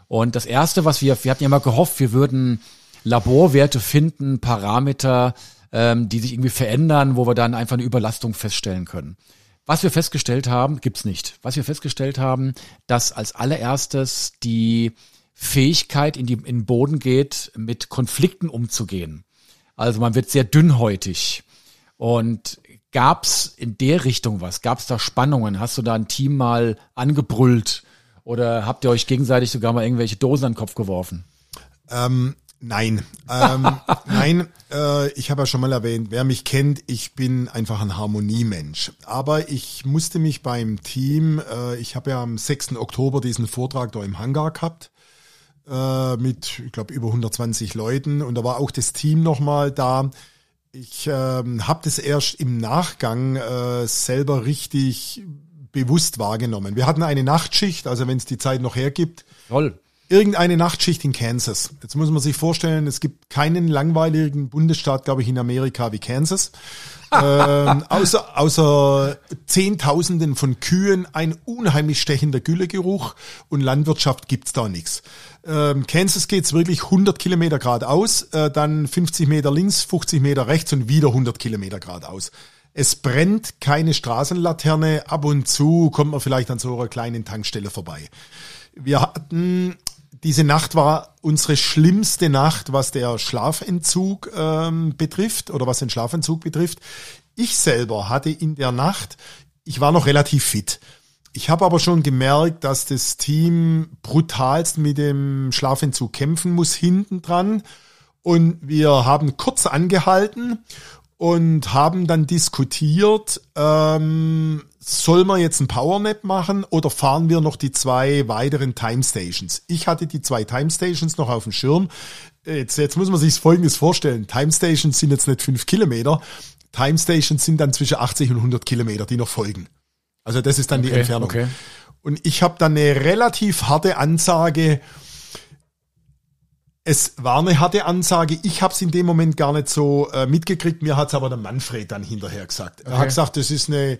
Und das erste, was wir, wir hatten ja mal gehofft, wir würden Laborwerte finden, Parameter, ähm, die sich irgendwie verändern, wo wir dann einfach eine Überlastung feststellen können. Was wir festgestellt haben, gibt's nicht. Was wir festgestellt haben, dass als allererstes die Fähigkeit in, die, in den Boden geht, mit Konflikten umzugehen. Also man wird sehr dünnhäutig. Und gab's in der Richtung was? Gab's da Spannungen? Hast du da ein Team mal angebrüllt? Oder habt ihr euch gegenseitig sogar mal irgendwelche Dosen an den Kopf geworfen? Ähm, nein, ähm, nein. Äh, ich habe ja schon mal erwähnt, wer mich kennt, ich bin einfach ein Harmoniemensch. Aber ich musste mich beim Team, äh, ich habe ja am 6. Oktober diesen Vortrag da im Hangar gehabt äh, mit, ich glaube, über 120 Leuten und da war auch das Team nochmal da. Ich ähm, habe das erst im Nachgang äh, selber richtig bewusst wahrgenommen. Wir hatten eine Nachtschicht, also wenn es die Zeit noch hergibt, Toll. Irgendeine Nachtschicht in Kansas. Jetzt muss man sich vorstellen, es gibt keinen langweiligen Bundesstaat, glaube ich, in Amerika wie Kansas. ähm, außer, außer Zehntausenden von Kühen, ein unheimlich stechender Güllegeruch und Landwirtschaft gibt's da nichts. Ähm, Kansas geht's wirklich 100 Kilometer geradeaus, äh, dann 50 Meter links, 50 Meter rechts und wieder 100 Kilometer geradeaus. Es brennt keine Straßenlaterne, ab und zu kommt man vielleicht an so einer kleinen Tankstelle vorbei. Wir hatten, diese Nacht war unsere schlimmste Nacht, was der Schlafentzug ähm, betrifft oder was den Schlafentzug betrifft. Ich selber hatte in der Nacht, ich war noch relativ fit. Ich habe aber schon gemerkt, dass das Team brutalst mit dem Schlafentzug kämpfen muss hinten dran. Und wir haben kurz angehalten und haben dann diskutiert, ähm, soll man jetzt ein Powernap machen oder fahren wir noch die zwei weiteren Time Stations? Ich hatte die zwei Time Stations noch auf dem Schirm. Jetzt, jetzt muss man sich Folgendes vorstellen. Time Stations sind jetzt nicht fünf Kilometer. Time Stations sind dann zwischen 80 und 100 Kilometer, die noch folgen. Also das ist dann die Okay, Entfernung. okay. Und ich habe dann eine relativ harte Ansage. Es war eine harte Ansage. Ich habe es in dem Moment gar nicht so äh, mitgekriegt. Mir hat's aber der Manfred dann hinterher gesagt. Er Okay. hat gesagt, das ist eine,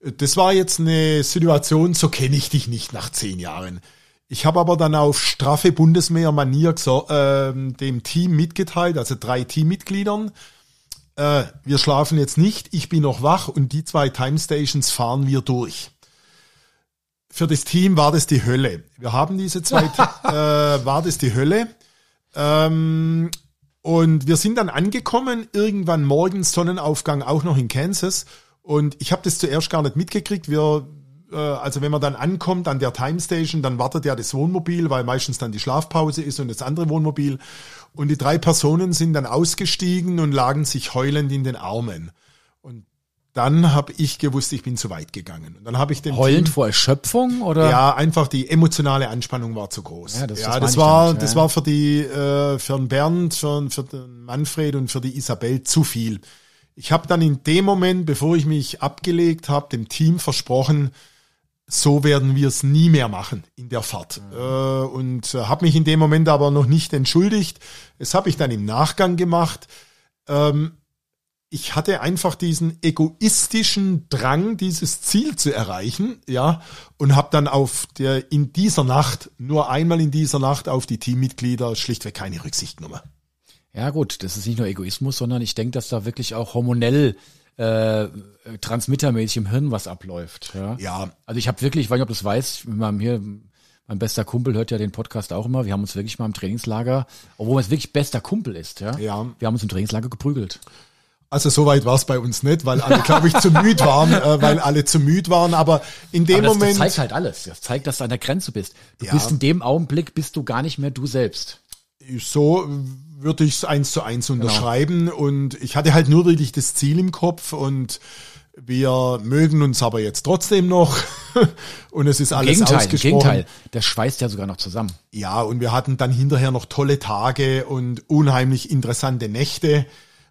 das war jetzt eine Situation, so kenne ich dich nicht nach zehn Jahren. Ich habe aber dann auf straffe Bundesmeer-Manier ähm, dem Team mitgeteilt, also drei Teammitgliedern. Äh, wir schlafen jetzt nicht, ich bin noch wach und die zwei Time Stations fahren wir durch für das Team war das die Hölle. Wir haben diese zwei, äh, war das die Hölle. Ähm, und wir sind dann angekommen, irgendwann morgens Sonnenaufgang auch noch in Kansas. Und ich habe das zuerst gar nicht mitgekriegt. Wir, äh, also wenn man dann ankommt an der Time Station, dann wartet ja das Wohnmobil, weil meistens dann die Schlafpause ist und das andere Wohnmobil. Und die drei Personen sind dann ausgestiegen und lagen sich heulend in den Armen. Dann habe ich gewusst, ich bin zu weit gegangen. Und dann habe ich dem Heulend Team, vor Erschöpfung oder? ja, einfach die emotionale Anspannung war zu groß. Ja, das- das ja, das, ich war, damit, ja, das war für die, äh, für den Bernd, für, für den Manfred und für die Isabel zu viel. Ich habe dann in dem Moment, bevor ich mich abgelegt habe, dem Team versprochen, so werden wir es nie mehr machen in der Fahrt. Äh, und äh, habe mich in dem Moment aber noch nicht entschuldigt. Das habe ich dann im Nachgang gemacht. Ähm, ich hatte einfach diesen egoistischen Drang, dieses Ziel zu erreichen, ja, und habe dann auf der in dieser Nacht nur einmal in dieser Nacht auf die Teammitglieder schlichtweg keine Rücksicht genommen. Ja gut, das ist nicht nur Egoismus, sondern ich denke, dass da wirklich auch hormonell äh, transmittermäßig im Hirn was abläuft. Ja. Ja. Also ich habe wirklich, ich weiß nicht, ob du das weißt, wir haben hier mein bester Kumpel hört ja den Podcast auch immer. Wir haben uns wirklich mal im Trainingslager, obwohl es wirklich bester Kumpel ist, ja. Ja. Wir haben uns im Trainingslager geprügelt. Also soweit war es bei uns nicht, weil alle, glaube ich, zu müde waren, äh, weil alle zu müde waren. Aber in dem Aber das, Moment. das zeigt halt alles. Das zeigt, dass du an der Grenze bist. Du Ja. bist in dem Augenblick, bist du gar nicht mehr du selbst. so würde ich es eins zu eins unterschreiben. Und ich hatte halt nur wirklich das Ziel im Kopf und wir mögen uns aber jetzt trotzdem noch. und es ist alles Gegenteil, ausgesprochen. Gegenteil. Das schweißt ja sogar noch zusammen. Ja, und wir hatten dann hinterher noch tolle Tage und unheimlich interessante Nächte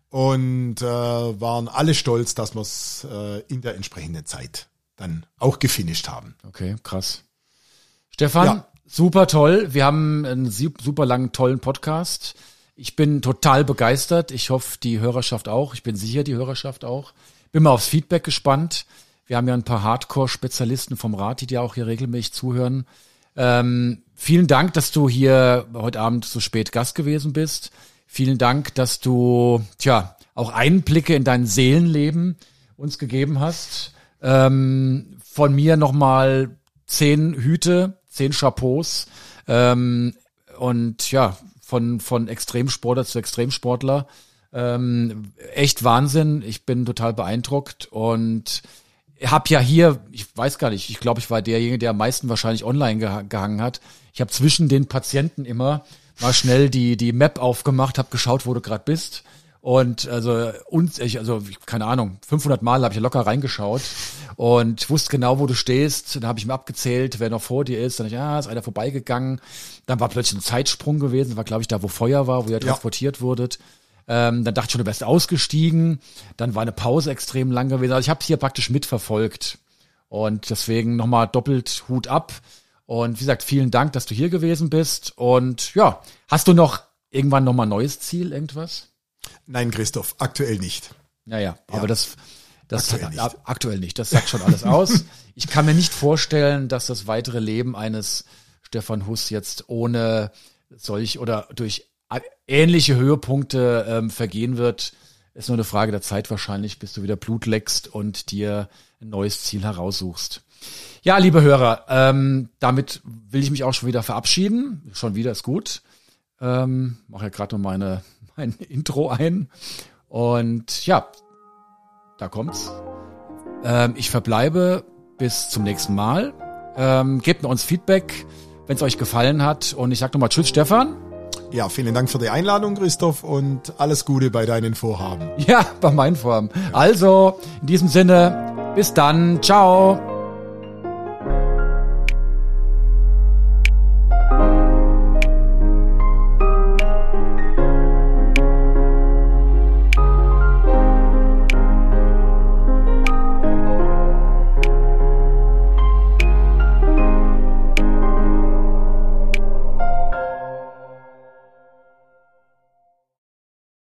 und äh, waren alle stolz, dass wir es äh, in der entsprechenden Zeit dann auch gefinisht haben. Okay, krass. Stefan, Ja. super toll. Wir haben einen su- super langen, tollen Podcast. Ich bin total begeistert. Ich hoffe, die Hörerschaft auch. Ich bin sicher, die Hörerschaft auch. Bin mal aufs Feedback gespannt. Wir haben ja ein paar Hardcore-Spezialisten vom Rat, die dir auch hier regelmäßig zuhören. Ähm, vielen Dank, dass du hier heute Abend so spät Gast gewesen bist. Vielen Dank, dass du, tja, auch Einblicke in dein Seelenleben uns gegeben hast. Ähm, von mir nochmal zehn Hüte, zehn Chapeaus. Ähm, und ja, von, von Extremsportler zu Extremsportler. Ähm, echt Wahnsinn. Ich bin total beeindruckt und hab ja hier, ich weiß gar nicht, ich glaube, ich war derjenige, der am meisten wahrscheinlich online geha gehangen hat. Ich habe zwischen den Patienten immer mal schnell die die Map aufgemacht, habe geschaut, wo du gerade bist. Und also uns, ich, also keine Ahnung, 500 Mal habe ich locker reingeschaut und wusste genau, wo du stehst. Dann habe ich mir abgezählt, wer noch vor dir ist. Dann ich, ah, ist einer vorbeigegangen. Dann war plötzlich ein Zeitsprung gewesen. Das war, glaube ich, da, wo Feuer war, wo ihr transportiert wurdet. Ähm, dann dachte ich schon, du wärst ausgestiegen. Dann war eine Pause extrem lang gewesen. Also ich habe hier praktisch mitverfolgt. Und deswegen nochmal doppelt Hut ab. Und wie gesagt, vielen Dank, dass du hier gewesen bist. Und ja, hast du noch irgendwann nochmal neues Ziel, irgendwas? Nein, Christoph, aktuell nicht. Naja, aber das, das Aktuell nicht. a- aktuell nicht. Das sagt schon alles aus. Ich kann mir nicht vorstellen, dass das weitere Leben eines Stefan Huss jetzt ohne solch oder durch ähnliche Höhepunkte ähm, vergehen wird. Ist nur eine Frage der Zeit wahrscheinlich, bis du wieder Blut leckst und dir ein neues Ziel heraussuchst. Ja, liebe Hörer, ähm, damit will ich mich auch schon wieder verabschieden. Schon wieder ist gut. Ähm, mache ja gerade noch meine mein Intro ein. Und ja, da kommt's. Ähm, ich verbleibe bis zum nächsten Mal. Ähm, gebt mir uns Feedback, wenn es euch gefallen hat. Und ich sag nochmal Tschüss, Stefan. Ja, vielen Dank für die Einladung, Christoph, und alles Gute bei deinen Vorhaben. Ja, bei meinen Formen. Also, in diesem Sinne, bis dann. Ciao.